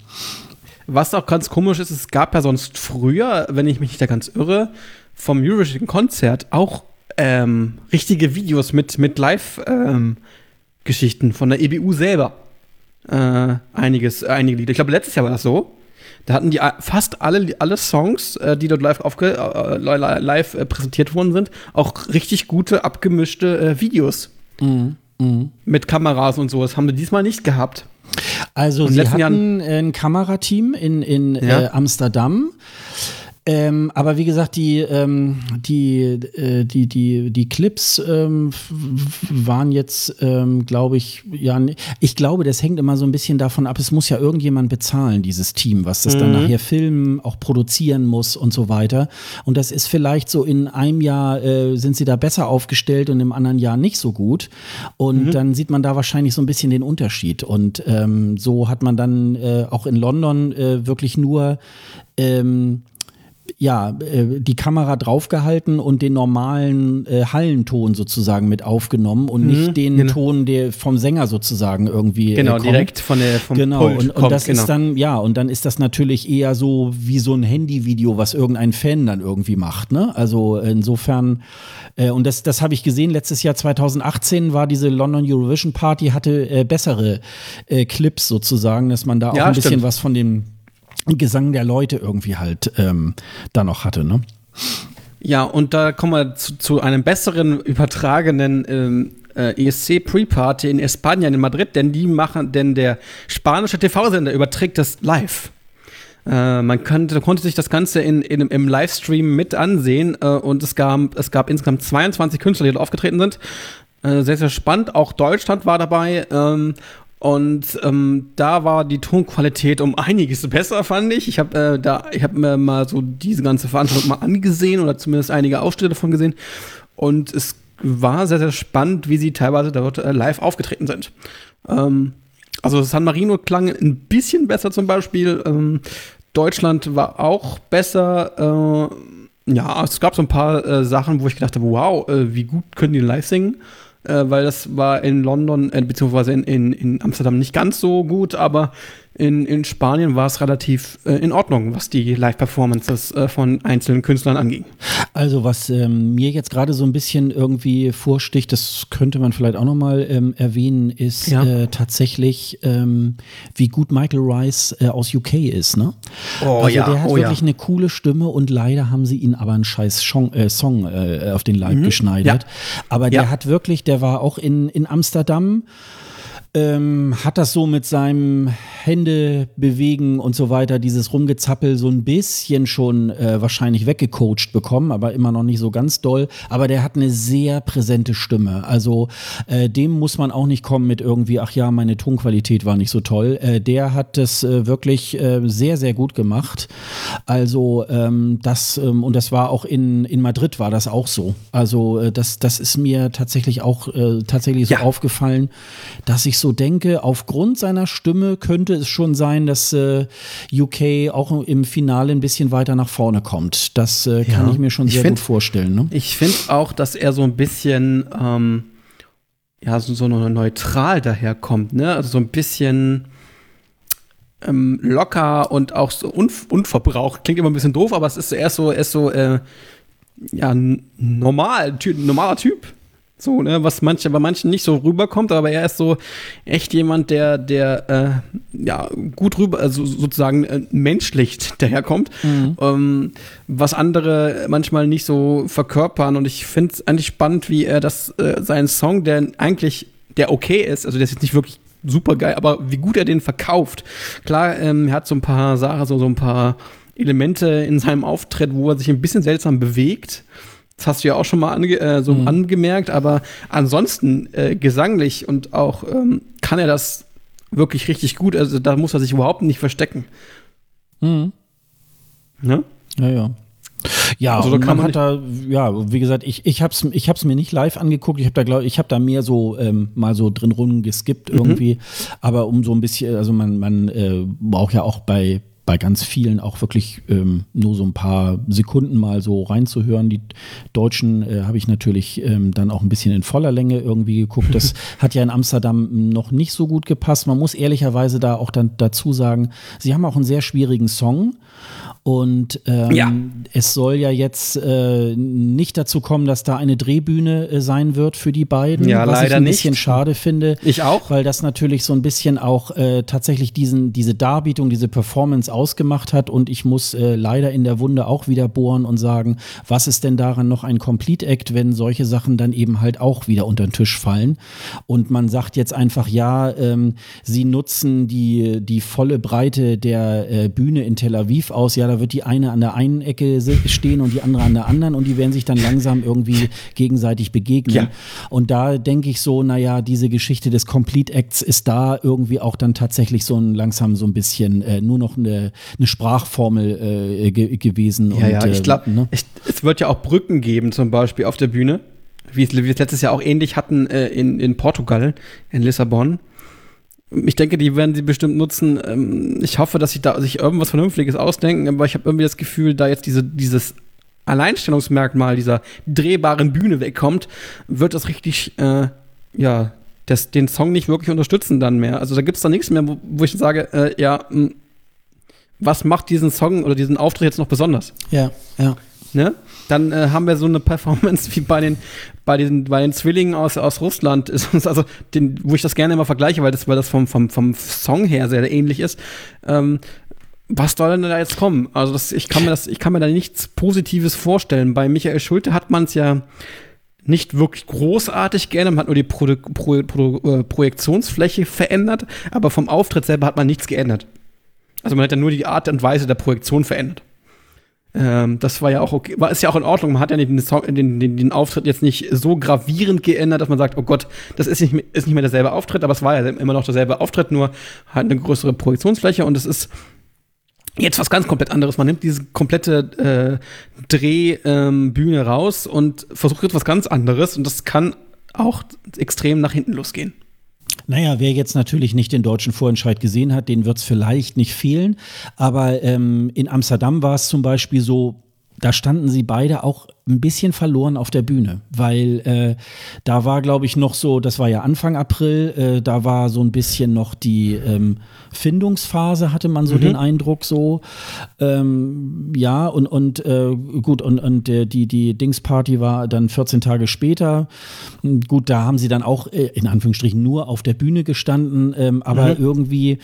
Was auch ganz komisch ist, es gab ja sonst früher, wenn ich mich nicht da ganz irre, vom Eurovision-Konzert auch ähm, richtige Videos mit, mit Live-Geschichten ähm, von der EBU selber. Äh, einiges, einige Lieder. Ich glaube, letztes Jahr war das so. Da hatten die fast alle, alle Songs, äh, die dort live, aufge, äh, live äh, präsentiert worden sind, auch richtig gute, abgemischte äh, Videos. Mhm. Mhm. Mit Kameras und so. Das haben wir diesmal nicht gehabt. Also sie hatten Jahren ein Kamerateam in, in ja. äh, Amsterdam. Ähm, aber wie gesagt, die, ähm, die, äh, die, die, die Clips ähm, waren jetzt, ähm, glaube ich, ja, ich glaube, das hängt immer so ein bisschen davon ab, es muss ja irgendjemand bezahlen, dieses Team, was das mhm. dann nachher filmen, auch produzieren muss und so weiter. Und das ist vielleicht so in einem Jahr äh, sind sie da besser aufgestellt und im anderen Jahr nicht so gut. Und mhm. dann sieht man da wahrscheinlich so ein bisschen den Unterschied. Und ähm, so hat man dann äh, auch in London äh, wirklich nur ähm, ja, äh, die Kamera draufgehalten und den normalen äh, Hallenton sozusagen mit aufgenommen und mhm, nicht den genau. Ton der vom Sänger sozusagen irgendwie. Äh, genau, äh, direkt von der vom Genau, Pult und, und kommt, das genau. ist dann, ja, und dann ist das natürlich eher so wie so ein Handyvideo, was irgendein Fan dann irgendwie macht, ne? Also insofern, äh, und das, das habe ich gesehen, letztes Jahr 2018 war diese London Eurovision Party, hatte bessere Clips sozusagen, dass man da auch ja, ein bisschen stimmt. was von dem Gesang der Leute irgendwie halt ähm, da noch hatte, ne? Ja, und da kommen wir zu, zu einem besseren übertragenen ähm, äh, ESC Pre-Party in Spanien in Madrid, denn die machen, denn der spanische TV-Sender überträgt das live. Äh, man könnte, konnte sich das Ganze in, in, im Livestream mit ansehen äh, und es gab, es gab insgesamt 22 Künstler, die dort aufgetreten sind. Äh, sehr, sehr spannend. Auch Deutschland war dabei. Ähm, und ähm, da war die Tonqualität um einiges besser, fand ich. Ich habe äh, habe mir mal so diese ganze Veranstaltung mal angesehen oder zumindest einige Ausschnitte davon gesehen. Und es war sehr, sehr spannend, wie sie teilweise dort äh, live aufgetreten sind. Ähm, also San Marino klang ein bisschen besser zum Beispiel. Ähm, Deutschland war auch besser. Äh, ja, es gab so ein paar äh, Sachen, wo ich gedacht habe, wow, äh, wie gut können die live singen äh, weil das war in London, äh, beziehungsweise in, in, in Amsterdam nicht ganz so gut, aber in, in Spanien war es relativ äh, in Ordnung, was die Live-Performances äh, von einzelnen Künstlern anging. Also was ähm, mir jetzt gerade so ein bisschen irgendwie vorsticht, das könnte man vielleicht auch nochmal ähm, erwähnen, ist ja. äh, tatsächlich, ähm, wie gut Michael Rice äh, aus UK ist. Ne? Oh, also ja. der hat oh, wirklich ja. eine coole Stimme und leider haben sie ihn aber einen scheiß Song, äh, Song auf den Leib mhm. geschneidert. Aber der hat wirklich, der war auch in, in Amsterdam ähm, hat das so mit seinem Hände bewegen und so weiter, dieses Rumgezappel so ein bisschen schon äh, wahrscheinlich weggecoacht bekommen, aber immer noch nicht so ganz doll. Aber der hat eine sehr präsente Stimme. Also äh, dem muss man auch nicht kommen mit irgendwie, ach ja, meine Tonqualität war nicht so toll. Äh, der hat das äh, wirklich äh, sehr, sehr gut gemacht. Also ähm, das, ähm, und das war auch in, in Madrid war das auch so. Also äh, das, das ist mir tatsächlich auch tatsächlich so ja. aufgefallen, dass ich so denke, aufgrund seiner Stimme könnte es schon sein, dass äh, UK auch im Finale ein bisschen weiter nach vorne kommt. Das äh, kann ja. ich mir schon sehr find, gut vorstellen. Ne? Ich finde auch, dass er so ein bisschen ähm, ja, so, so neutral daherkommt, ne? Also so ein bisschen ähm, locker und auch so unv unverbraucht. Klingt immer ein bisschen doof, aber es ist erst so, er ist so, äh, ja, normal, ty normaler Typ. So, ne, was manche, bei manchen nicht so rüberkommt, aber er ist so echt jemand, der, der äh, ja gut rüber, also sozusagen äh, menschlich daherkommt, mhm. ähm, was andere manchmal nicht so verkörpern. Und ich finde es eigentlich spannend, wie er das, äh, seinen Song, der eigentlich, der okay ist, also der ist jetzt nicht wirklich super geil, aber wie gut er den verkauft. Klar, ähm, er hat so ein paar Sachen, so, so ein paar Elemente in seinem Auftritt, wo er sich ein bisschen seltsam bewegt. Das hast du ja auch schon mal ange äh, so mhm. angemerkt, aber ansonsten äh, gesanglich und auch ähm, kann er das wirklich richtig gut. Also da muss er sich überhaupt nicht verstecken. Mhm. Ne? Ja, ja. Ja, also, da man hat da, ja, wie gesagt, ich, ich habe es ich hab's mir nicht live angeguckt. Ich habe da, glaube ich, habe da mehr so ähm, mal so drin rumgeskippt irgendwie. Mhm. Aber um so ein bisschen, also man, man äh, braucht ja auch bei, bei ganz vielen auch wirklich ähm, nur so ein paar Sekunden mal so reinzuhören. Die Deutschen äh, habe ich natürlich ähm, dann auch ein bisschen in voller Länge irgendwie geguckt. Das hat ja in Amsterdam noch nicht so gut gepasst. Man muss ehrlicherweise da auch dann dazu sagen, sie haben auch einen sehr schwierigen Song. Und ähm, ja. es soll ja jetzt äh, nicht dazu kommen, dass da eine Drehbühne äh, sein wird für die beiden. Ja, was leider ich ein nicht. bisschen schade finde. Ich auch. Weil das natürlich so ein bisschen auch äh, tatsächlich diesen, diese Darbietung, diese Performance ausgemacht hat. Und ich muss äh, leider in der Wunde auch wieder bohren und sagen, was ist denn daran noch ein Complete Act, wenn solche Sachen dann eben halt auch wieder unter den Tisch fallen. Und man sagt jetzt einfach, ja, ähm, sie nutzen die, die volle Breite der äh, Bühne in Tel Aviv aus. Ja, da wird die eine an der einen Ecke stehen und die andere an der anderen und die werden sich dann langsam irgendwie gegenseitig begegnen. Ja. Und da denke ich so, naja, diese Geschichte des Complete Acts ist da irgendwie auch dann tatsächlich so ein langsam so ein bisschen äh, nur noch eine, eine Sprachformel äh, ge gewesen. Ja, und, ja, ich glaube, äh, ne? es wird ja auch Brücken geben, zum Beispiel auf der Bühne wie wir es letztes Jahr auch ähnlich hatten äh, in, in Portugal, in Lissabon. Ich denke, die werden sie bestimmt nutzen. Ähm, ich hoffe, dass sie da sich irgendwas Vernünftiges ausdenken, aber ich habe irgendwie das Gefühl, da jetzt diese, dieses Alleinstellungsmerkmal dieser drehbaren Bühne wegkommt, wird das richtig, äh, ja, das, den Song nicht wirklich unterstützen dann mehr. Also da gibt es dann nichts mehr, wo, wo ich sage, äh, ja, mh, hm, was macht diesen Song oder diesen Auftritt jetzt noch besonders? Ja, ja. Ne? Dann äh, haben wir so eine Performance wie bei den, bei den, bei den Zwillingen aus, aus Russland, also den, wo ich das gerne immer vergleiche, weil das, weil das vom, vom, vom Song her sehr, sehr ähnlich ist. Ähm, was soll denn da jetzt kommen? Also das, ich kann mir das, ich kann mir da nichts Positives vorstellen. Bei Michael Schulte hat man es ja nicht wirklich großartig geändert, man hat nur die Pro Pro Pro äh, Projektionsfläche verändert, aber vom Auftritt selber hat man nichts geändert. Also man hat ja nur die Art und Weise der Projektion verändert. Ähm, das war ja auch okay, war ist ja auch in Ordnung. Man hat ja den, den, den, den, Auftritt jetzt nicht so gravierend geändert, dass man sagt, oh Gott, das ist nicht, ist nicht mehr derselbe Auftritt, aber es war ja immer noch derselbe Auftritt, nur halt eine größere Projektionsfläche und es ist jetzt was ganz komplett anderes. Man nimmt diese komplette äh, Drehbühne ähm, raus und versucht etwas ganz anderes und das kann auch extrem nach hinten losgehen. Naja, wer jetzt natürlich nicht den deutschen Vorentscheid gesehen hat, den wird es vielleicht nicht fehlen. Aber ähm, in Amsterdam war es zum Beispiel so, da standen sie beide auch ein bisschen verloren auf der Bühne, weil äh, da war, glaube ich, noch so, das war ja Anfang April, äh, da war so ein bisschen noch die ähm, Findungsphase, hatte man so mhm. den Eindruck so. Ähm, ja, und, und äh, gut, und, und die, die Dingsparty war dann 14 Tage später. Gut, da haben sie dann auch äh, in Anführungsstrichen nur auf der Bühne gestanden, ähm, aber mhm. irgendwie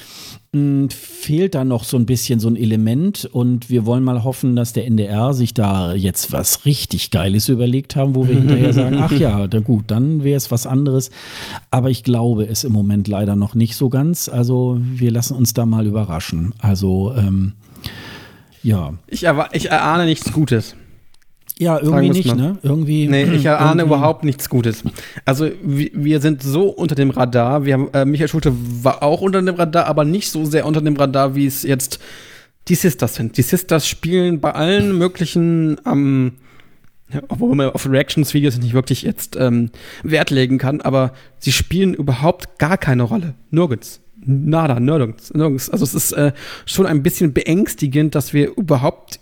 mh, fehlt da noch so ein bisschen so ein Element und wir wollen mal hoffen, dass der NDR sich da jetzt was richtig richtig Geiles überlegt haben, wo wir hinterher sagen, ach ja, da gut, dann wäre es was anderes. Aber ich glaube es im Moment leider noch nicht so ganz. Also wir lassen uns da mal überraschen. Also ähm, ja. Ich, ich erahne nichts Gutes. Ja, irgendwie nicht, ne? Irgendwie. Nee, ich erahne irgendwie. überhaupt nichts Gutes. Also, wir, wir sind so unter dem Radar. Wir haben, äh, Michael Schulte war auch unter dem Radar, aber nicht so sehr unter dem Radar, wie es jetzt die Sisters sind. Die Sisters spielen bei allen möglichen, ähm, obwohl man auf Reactions-Videos nicht wirklich jetzt ähm, Wert legen kann, aber sie spielen überhaupt gar keine Rolle. Nirgends. Nada, nirgends. nirgends. Also es ist äh, schon ein bisschen beängstigend, dass wir überhaupt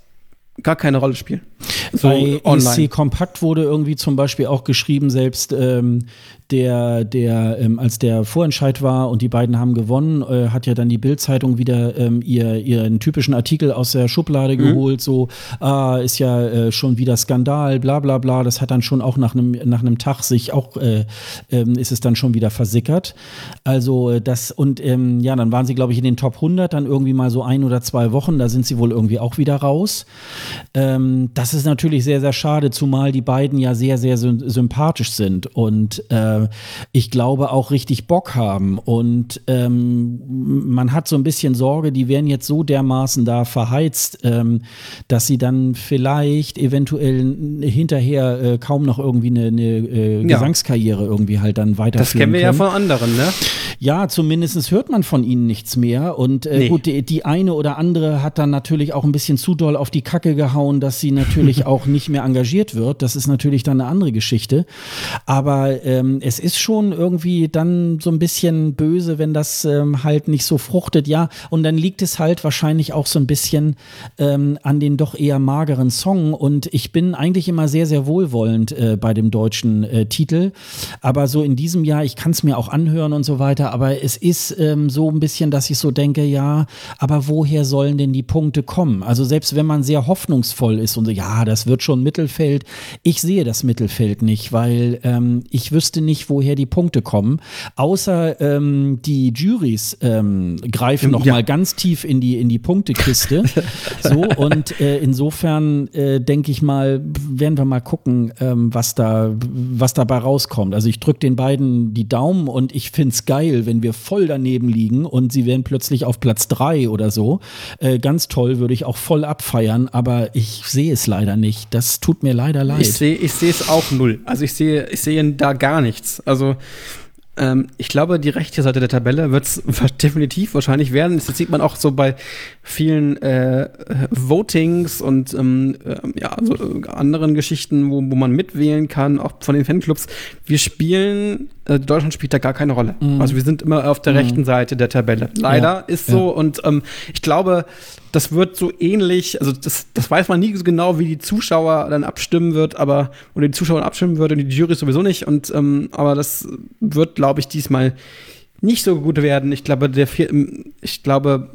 gar keine Rolle spielen. So Bei. EC Kompakt wurde irgendwie zum Beispiel auch geschrieben, selbst ähm, der, der, ähm, als der Vorentscheid war und die beiden haben gewonnen, äh, hat ja dann die Bildzeitung wieder ähm, ihr, ihren typischen Artikel aus der Schublade mhm. geholt, so, ah, ist ja äh, schon wieder Skandal, bla bla bla. Das hat dann schon auch nach einem nach einem Tag sich auch, äh, ähm, ist es dann schon wieder versickert. Also äh, das, und ähm, ja, dann waren sie, glaube ich, in den Top 100, dann irgendwie mal so ein oder zwei Wochen, da sind sie wohl irgendwie auch wieder raus. Ähm, das ist natürlich sehr, sehr schade, zumal die beiden ja sehr, sehr sympathisch sind und äh, ich glaube, auch richtig Bock haben. Und ähm, man hat so ein bisschen Sorge, die werden jetzt so dermaßen da verheizt, ähm, dass sie dann vielleicht eventuell hinterher äh, kaum noch irgendwie eine, eine äh, Gesangskarriere irgendwie halt dann weiterführen Das kennen wir können. ja von anderen, ne? Ja, zumindest hört man von ihnen nichts mehr. Und äh, nee. gut, die, die, eine oder andere hat dann natürlich auch ein bisschen zu doll auf die Kacke gehauen, dass sie natürlich auch nicht mehr engagiert wird. Das ist natürlich dann eine andere Geschichte. Aber ähm, es ist schon irgendwie dann so ein bisschen böse, wenn das ähm, halt nicht so fruchtet. Ja, und dann liegt es halt wahrscheinlich auch so ein bisschen ähm, an den doch eher mageren Song. Und ich bin eigentlich immer sehr, sehr wohlwollend äh, bei dem deutschen äh, Titel. Aber so in diesem Jahr, ich kann es mir auch anhören und so weiter, aber es ist ähm, so ein bisschen, dass ich so denke, ja, aber woher sollen denn die Punkte kommen? Also selbst wenn man sehr hoffnungsvoll ist und so, ja, das wird schon Mittelfeld, ich sehe das Mittelfeld nicht, weil ähm, ich wüsste nicht, nicht, woher die Punkte kommen, außer ähm, die Juries ähm, greifen noch ja. mal ganz tief in die in die Punktekiste. so und äh, insofern äh, denke ich mal, werden wir mal gucken, ähm, was da was dabei rauskommt. Also ich drücke den beiden die Daumen und ich finde es geil, wenn wir voll daneben liegen und sie werden plötzlich auf Platz drei oder so. Äh, ganz toll, würde ich auch voll abfeiern, aber ich sehe es leider nicht. Das tut mir leider leid. Ich sehe ich sehe es auch null. Also ich sehe ich sehe da gar nichts. Also ähm, ich glaube, die rechte Seite der Tabelle wird es definitiv wahrscheinlich werden. Das sieht man auch so bei vielen äh, Votings und ähm, äh, ja, so äh, anderen Geschichten, wo, wo man mitwählen kann, auch von den Fanclubs. Wir spielen, äh, Deutschland spielt da gar keine Rolle. Mhm. Also wir sind immer auf der mhm. rechten Seite der Tabelle. Leider ja, ist so. Ja. Und ähm, ich glaube, das wird so ähnlich, also das, das weiß man nie so genau, wie die Zuschauer dann abstimmen wird, aber, oder die Zuschauer abstimmen wird und die Jury sowieso nicht. Und ähm, aber das wird, glaube ich, diesmal nicht so gut werden. Ich glaube, der vier, ich glaube,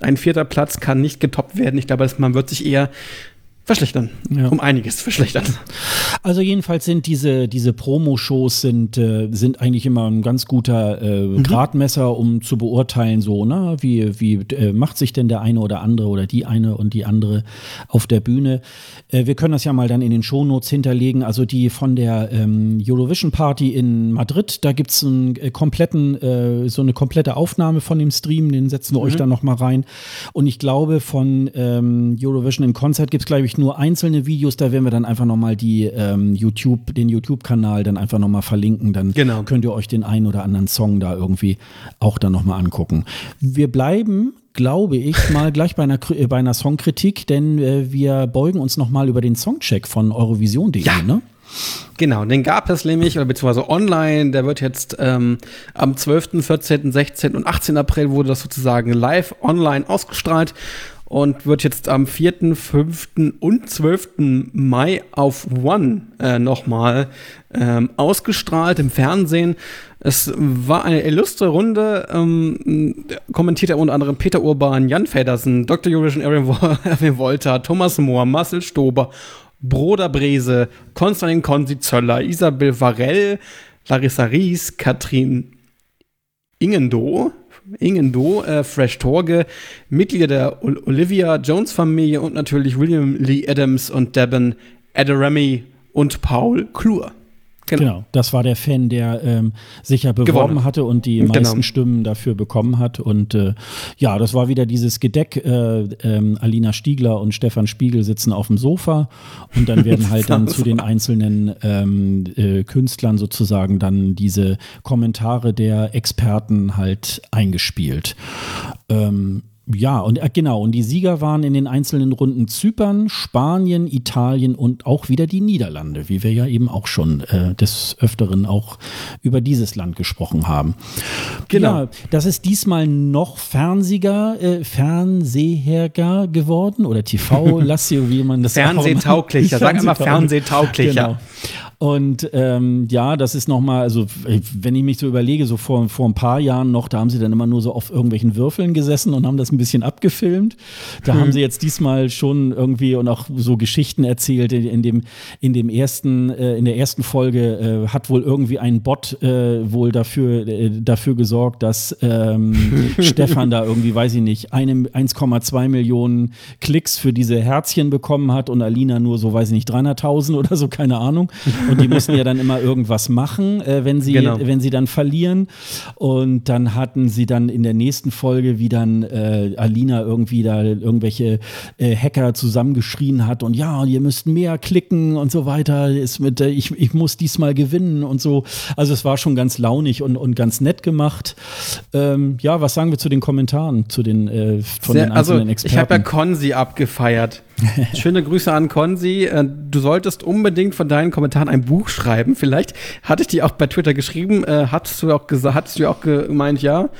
ein vierter Platz kann nicht getoppt werden. Ich glaube, man wird sich eher verschlechtern. Ja. Um einiges verschlechtern. Also jedenfalls sind diese, diese Promo-Shows sind, äh, sind eigentlich immer ein ganz guter äh, mhm. Gradmesser, um zu beurteilen, so, ne, wie, wie äh, macht sich denn der eine oder andere oder die eine und die andere auf der Bühne. Äh, wir können das ja mal dann in den Shownotes hinterlegen. Also die von der ähm, Eurovision Party in Madrid, da gibt es einen äh, kompletten, äh, so eine komplette Aufnahme von dem Stream, den setzen wir mhm. euch dann nochmal rein. Und ich glaube, von ähm, Eurovision in Concert gibt es, glaube ich, ich, nur einzelne Videos, da werden wir dann einfach nochmal die ähm, YouTube, den YouTube-Kanal dann einfach nochmal verlinken. Dann genau. könnt ihr euch den einen oder anderen Song da irgendwie auch dann nochmal angucken. Wir bleiben glaube ich, mal gleich bei einer, bei einer Songkritik, denn äh, wir beugen uns nochmal über den Songcheck von Eurovision.de, ja. ne? Genau, den gab es nämlich, oder beziehungsweise online, der wird jetzt ähm, am 12., 14., 16. und 18. April wurde das sozusagen live online ausgestrahlt und wird jetzt am 4., 5. und 12. Mai auf One äh, nochmal ähm, ausgestrahlt im Fernsehen. Es war eine illustre Runde, ähm, kommentiert er unter anderem Peter Urban, Jan Feddersen, Dr. Eurovision Erwin Wolter, Thomas Mohr, Marcel Stober, Broder Brese, Konstantin Konzi Zöller, Isabel Varell, Larissa Ries, Katrin Ingendo, Ingendo, äh, Fresh Torge, Mitglieder der Olivia Jones Familie und natürlich William Lee Adams und Devin Adorami und Paul Klur. Genau. genau. das war der Fan, der ähm, sich ja beworben Gewonnen. hatte und die genau. meisten Stimmen dafür bekommen hat. Und äh, ja, das war wieder dieses Gedeck. Äh, äh, Alina Stiegler und Stefan Spiegel sitzen auf dem Sofa und dann werden halt dann zu den einzelnen ähm, äh, Künstlern sozusagen dann diese Kommentare der Experten halt eingespielt. Ähm, ja, und äh, genau, und die Sieger waren in den einzelnen Runden Zypern, Spanien, Italien und auch wieder die Niederlande, wie wir ja eben auch schon äh, des Öfteren auch über dieses Land gesprochen haben. Genau. Ja, das ist diesmal noch Fernseher, äh, Fernseherger geworden oder TV-Lassio, wie man das Fernsehtauglicher, sag immer Fernsehtauglicher. Genau. Und ähm, ja, das ist nochmal, also wenn ich mich so überlege, so vor, vor ein paar Jahren noch, da haben sie dann immer nur so auf irgendwelchen Würfeln gesessen und haben das ein bisschen abgefilmt. Da hm. haben sie jetzt diesmal schon irgendwie und auch so Geschichten erzählt. In dem, in dem ersten, äh, in der ersten Folge äh, hat wohl irgendwie ein Bot äh, wohl dafür, äh, dafür gesorgt, dass ähm, Stefan da irgendwie, weiß ich nicht, 1,2 Millionen Klicks für diese Herzchen bekommen hat und Alina nur so, weiß ich nicht, 300.000 oder so, keine Ahnung. Und die mussten ja dann immer irgendwas machen, äh, wenn, sie, genau. wenn sie dann verlieren. Und dann hatten sie dann in der nächsten Folge, wie dann äh, Alina irgendwie da irgendwelche äh, Hacker zusammengeschrien hat und ja, ihr müsst mehr klicken und so weiter. Ist mit, äh, ich, ich muss diesmal gewinnen und so. Also es war schon ganz launig und, und ganz nett gemacht. Ähm, ja, was sagen wir zu den Kommentaren, zu den äh, von Sehr, den einzelnen also, Experten? Ich habe ja Konzi abgefeiert. Schöne Grüße an Konzi. Äh, du solltest unbedingt von deinen Kommentaren ein Buch schreiben. Vielleicht hatte ich die auch bei Twitter geschrieben. Äh, hattest du auch gesagt, hattest du auch gemeint, ja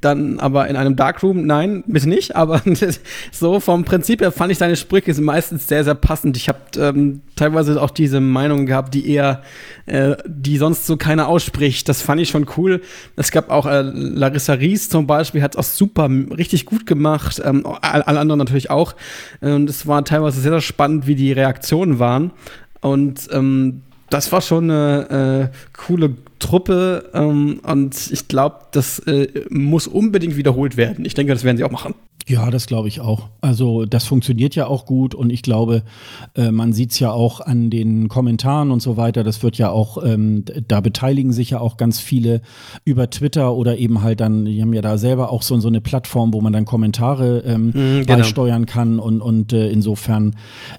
dann aber in einem Darkroom, nein, bitte nicht, aber so vom Prinzip her fand ich deine Sprüche meistens sehr, sehr passend. Ich habe ähm, teilweise auch diese Meinung gehabt, die eher, äh, die sonst so keiner ausspricht. Das fand ich schon cool. Es gab auch äh, Larissa Ries zum Beispiel, hat es auch super, richtig gut gemacht. Ähm, alle anderen natürlich auch. Und es war teilweise sehr, sehr spannend, wie die Reaktionen waren. Und ähm, das war schon eine äh, coole Truppe ähm, und ich glaube, das äh, muss unbedingt wiederholt werden. Ich denke, das werden sie auch machen. Ja, das glaube ich auch. Also das funktioniert ja auch gut und ich glaube, äh, man sieht es ja auch an den Kommentaren und so weiter. Das wird ja auch, ähm, da beteiligen sich ja auch ganz viele über Twitter oder eben halt dann, die haben ja da selber auch so, so eine Plattform, wo man dann Kommentare ähm, mhm, genau. beisteuern kann und, und äh, insofern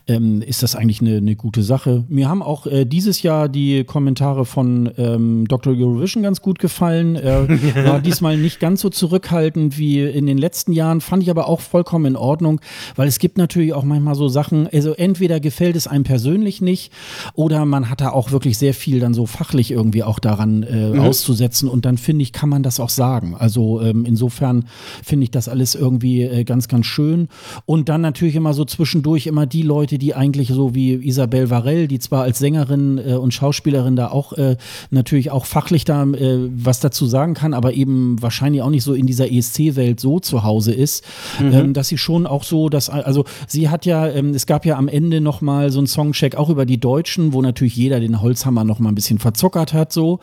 ähm, ist das eigentlich eine, eine gute Sache. Mir haben auch äh, dieses Jahr die Kommentare von ähm, Dr. Eurovision ganz gut gefallen. Er war diesmal nicht ganz so zurückhaltend wie in den letzten Jahren, fand ich aber auch vollkommen in Ordnung, weil es gibt natürlich auch manchmal so Sachen, also entweder gefällt es einem persönlich nicht oder man hat da auch wirklich sehr viel dann so fachlich irgendwie auch daran äh, mhm. auszusetzen und dann finde ich, kann man das auch sagen. Also ähm, insofern finde ich das alles irgendwie äh, ganz, ganz schön und dann natürlich immer so zwischendurch immer die Leute, die eigentlich so wie Isabel Varell, die zwar als Sängerin äh, und Schauspielerin da auch äh, natürlich auch fachlich da äh, was dazu sagen kann, aber eben wahrscheinlich auch nicht so in dieser ESC-Welt so zu Hause ist, mhm. ähm, dass sie schon auch so, dass, also sie hat ja, ähm, es gab ja am Ende nochmal so einen Songcheck auch über die Deutschen, wo natürlich jeder den Holzhammer nochmal ein bisschen verzuckert hat, so.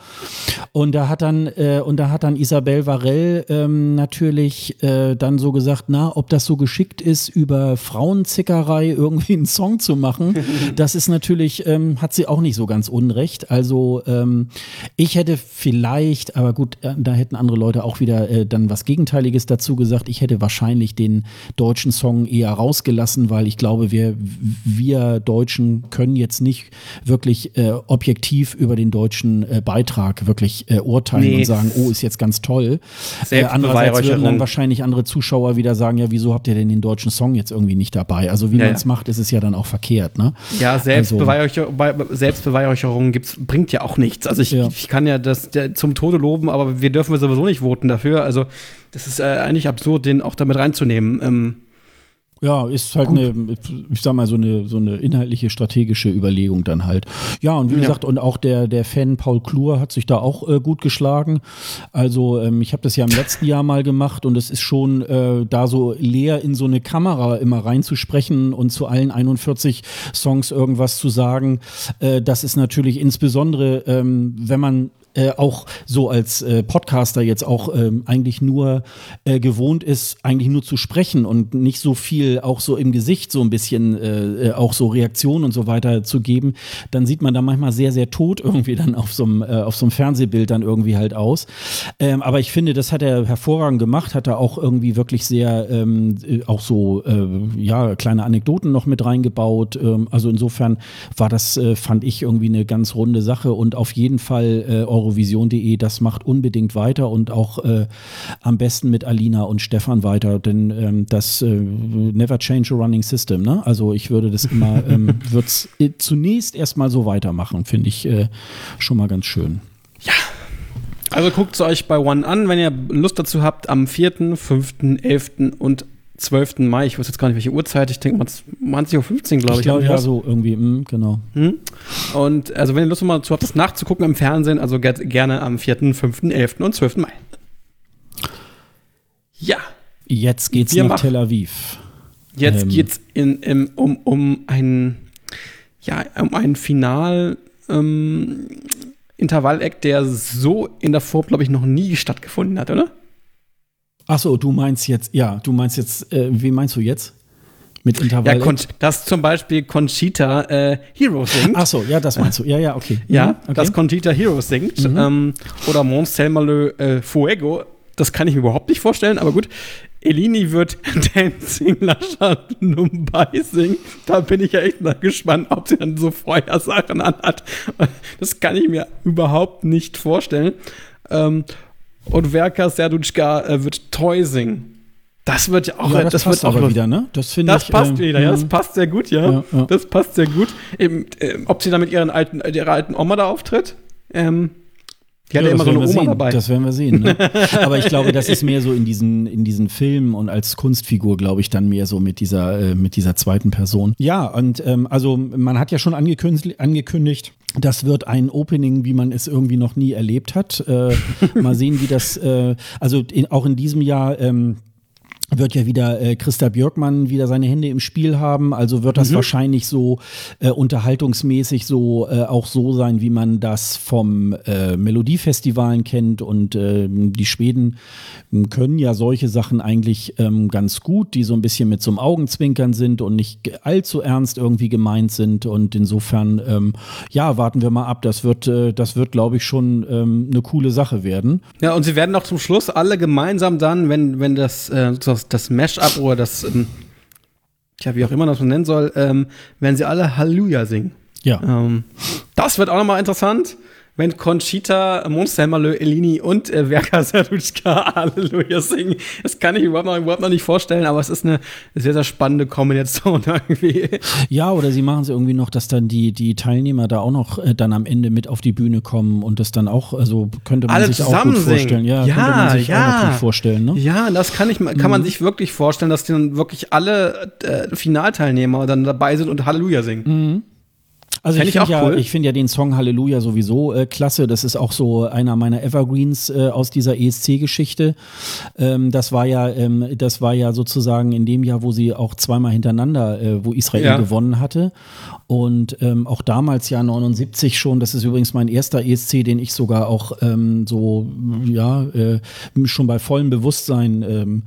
Und da hat dann, äh, und da hat dann Isabel Varell ähm, natürlich äh, dann so gesagt, na, ob das so geschickt ist, über Frauenzickerei irgendwie einen Song zu machen, das ist natürlich, hat sie auch nicht so ganz unrecht. Also ich hätte vielleicht, aber gut, äh, da hätten andere Leute auch wieder äh, dann was Gegenteiliges dazu gesagt. Ich hätte wahrscheinlich ich den deutschen Song eher rausgelassen, weil ich glaube, wir, wir Deutschen können jetzt nicht wirklich äh, objektiv über den deutschen äh, Beitrag wirklich äh, urteilen nee. und sagen, oh, ist jetzt ganz toll. Äh, andererseits würden dann wahrscheinlich andere Zuschauer wieder sagen, ja, wieso habt ihr denn den deutschen Song jetzt irgendwie nicht dabei? Also wie ja, man es ja. macht, ist es ja dann auch verkehrt. Ne? Ja, Selbstbeweihräucherung, also, Selbstbeweihräucherung gibt's, bringt ja auch nichts. Also ich, ja. ich kann ja das der, zum Tode loben, aber wir dürfen sowieso nicht voten dafür. Also das ist äh, eigentlich absurd, den auch damit reinzunehmen. Ähm, ja, ist halt Gut. eine, ich sag mal, so eine, so eine inhaltliche, strategische Überlegung dann halt. Ja, und wie ja. gesagt, und auch der, der Fan Paul Klur hat sich da auch äh, gut geschlagen. Also, ähm, ich habe das ja im letzten Jahr mal gemacht und es ist schon äh, da so leer in so eine Kamera immer reinzusprechen und zu allen 41 Songs irgendwas zu sagen. Äh, das ist natürlich insbesondere, ähm, wenn man äh, auch so als äh, Podcaster jetzt auch ähm, eigentlich nur äh, gewohnt ist, eigentlich nur zu sprechen und nicht so viel auch so im Gesicht so ein bisschen äh, äh auch so Reaktionen und so weiter zu geben, dann sieht man da manchmal sehr, sehr tot irgendwie dann auf so einem, auf so einem Fernsehbild dann irgendwie halt aus. Ähm, aber ich finde, das hat er hervorragend gemacht, hat er auch irgendwie wirklich sehr ähm, äh, auch so ja kleine Anekdoten noch mit reingebaut. Ähm, also insofern war das, fand ich irgendwie eine ganz runde Sache und auf jeden Fall äh, eurovision.de, das macht unbedingt weiter und auch äh, am besten mit Alina und Stefan weiter, denn ähm, das äh, never change a running system. Ne? Also ich würde das immer, ähm, würde es äh, zunächst erstmal so weitermachen, finde ich äh, schon mal ganz schön. Ja. Also guckt es euch bei One an, wenn ihr Lust dazu habt, am 4., 5., 11. und 12. Mai, ich weiß jetzt gar nicht, welche Uhrzeit, ich denke mal 20.15 Uhr, glaube ich. Ich glaube, ja, so irgendwie, mh, genau. Hm? Und also, wenn ihr Lust dazu habt, das nachzugucken im Fernsehen, also gerne am 4., 5., 11. und 12. Mai. Ja. Jetzt geht's Wir nach Tel Aviv. Jetzt ähm. geht's in, in, um, um ein, ja, um ein Final, ähm, Intervalleck, der so in der Form, glaube ich, noch nie stattgefunden hat, oder? Achso, du meinst jetzt, ja, du meinst jetzt, äh, wie meinst du jetzt? Mit Intervall. Ja, dass zum Beispiel Conchita äh, Hero singt. Achso, ja, das meinst du. Ja, ja, okay. Ja, mhm, okay. dass Conchita Hero singt. Mhm. Ähm, oder Mons Selmalö äh, Fuego. Das kann ich mir überhaupt nicht vorstellen, aber gut. Elini wird Dancing Lascha Mumbai singen. Da bin ich ja echt mal gespannt, ob sie dann so Feuersachen anhat. Das kann ich mir überhaupt nicht vorstellen. Ähm, und Verka Serdutschka äh, wird Toy singen. Das wird ja auch, ja, das, das passt wird auch wieder, ne? Das finde ich. Das passt ähm, wieder, ja, das mhm. passt sehr gut, ja. ja, ja. Das passt sehr gut. Eben, äh, ob sie da mit ihren alten, äh, ihrer alten Oma da auftritt, ähm, die hat ja, immer so eine Oma sehen. dabei. Das werden wir sehen. Ne? Aber ich glaube, das ist mehr so in diesen, in diesen Filmen und als Kunstfigur, glaube ich, dann mehr so mit dieser, äh, mit dieser zweiten Person. Ja, und ähm, also man hat ja schon angekündigt, angekündigt das wird ein Opening, wie man es irgendwie noch nie erlebt hat. Äh, mal sehen, wie das, äh, also in, auch in diesem Jahr. Ähm, wird ja wieder äh, Christa Björkmann wieder seine Hände im Spiel haben. Also wird das mhm. wahrscheinlich so äh, unterhaltungsmäßig so äh, auch so sein, wie man das vom äh, Melodiefestivalen kennt. Und äh, die Schweden können ja solche Sachen eigentlich ähm, ganz gut, die so ein bisschen mit so einem Augenzwinkern sind und nicht allzu ernst irgendwie gemeint sind. Und insofern, ähm, ja, warten wir mal ab. Das wird, äh, das wird, glaube ich, schon ähm, eine coole Sache werden. Ja, und sie werden auch zum Schluss alle gemeinsam dann, wenn, wenn das, äh, das, das Mash-up oder das, ähm, ja, wie auch immer das man nennen soll, ähm, werden sie alle Halleluja singen. Ja. Ähm, das wird auch nochmal interessant wenn Conchita, Monstermalö, Elini und äh, Verka Serduchka Halleluja singen. Das kann ich überhaupt noch, überhaupt noch nicht vorstellen, aber es ist eine sehr, sehr spannende Kombination irgendwie. Ja, oder sie machen es irgendwie noch, dass dann die, die Teilnehmer da auch noch äh, dann am Ende mit auf die Bühne kommen und das dann auch, also könnte man Alle sich auch gut vorstellen. Ja, ja, könnte man sich ja. auch gut vorstellen. Ne? Ja, das kann, ich, kann mhm. man sich wirklich vorstellen, dass dann wirklich alle äh, Finalteilnehmer dann dabei sind und Halleluja singen. Mhm. Also ich finde ja, ich finde ja den Song Halleluja sowieso äh, klasse. Das ist auch so einer meiner Evergreens äh, aus dieser ESC-Geschichte. Ähm, das war ja, ähm, das war ja sozusagen in dem Jahr, wo sie auch zweimal hintereinander, äh, wo Israel ja. gewonnen hatte. Und ähm, auch damals ja 79 schon. Das ist übrigens mein erster ESC, den ich sogar auch ähm, so ja äh, schon bei vollem Bewusstsein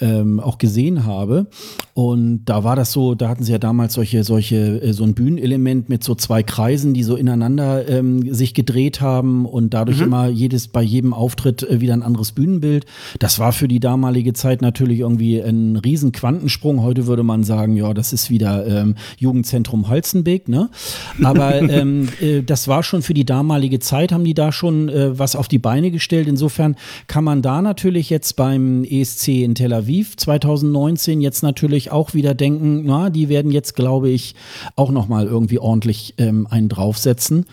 ähm, auch gesehen habe. Und da war das so, da hatten sie ja damals solche, solche, äh, so ein Bühnenelement mit so zwei Kreisen, die so ineinander ähm, sich gedreht haben und dadurch mhm. immer jedes, bei jedem Auftritt äh, wieder ein anderes Bühnenbild. Das war für die damalige Zeit natürlich irgendwie ein riesen Quantensprung. Heute würde man sagen, ja, das ist wieder ähm, Jugendzentrum Holzenbeek, ne? Aber ähm, äh, das war schon für die damalige Zeit, haben die da schon äh, was auf die Beine gestellt. Insofern kann man da natürlich jetzt beim ESC in Tel Aviv Aviv 2019 jetzt natürlich auch wieder denken, na, die werden jetzt, glaube ich, auch nochmal irgendwie ordentlich ähm, einen draufsetzen.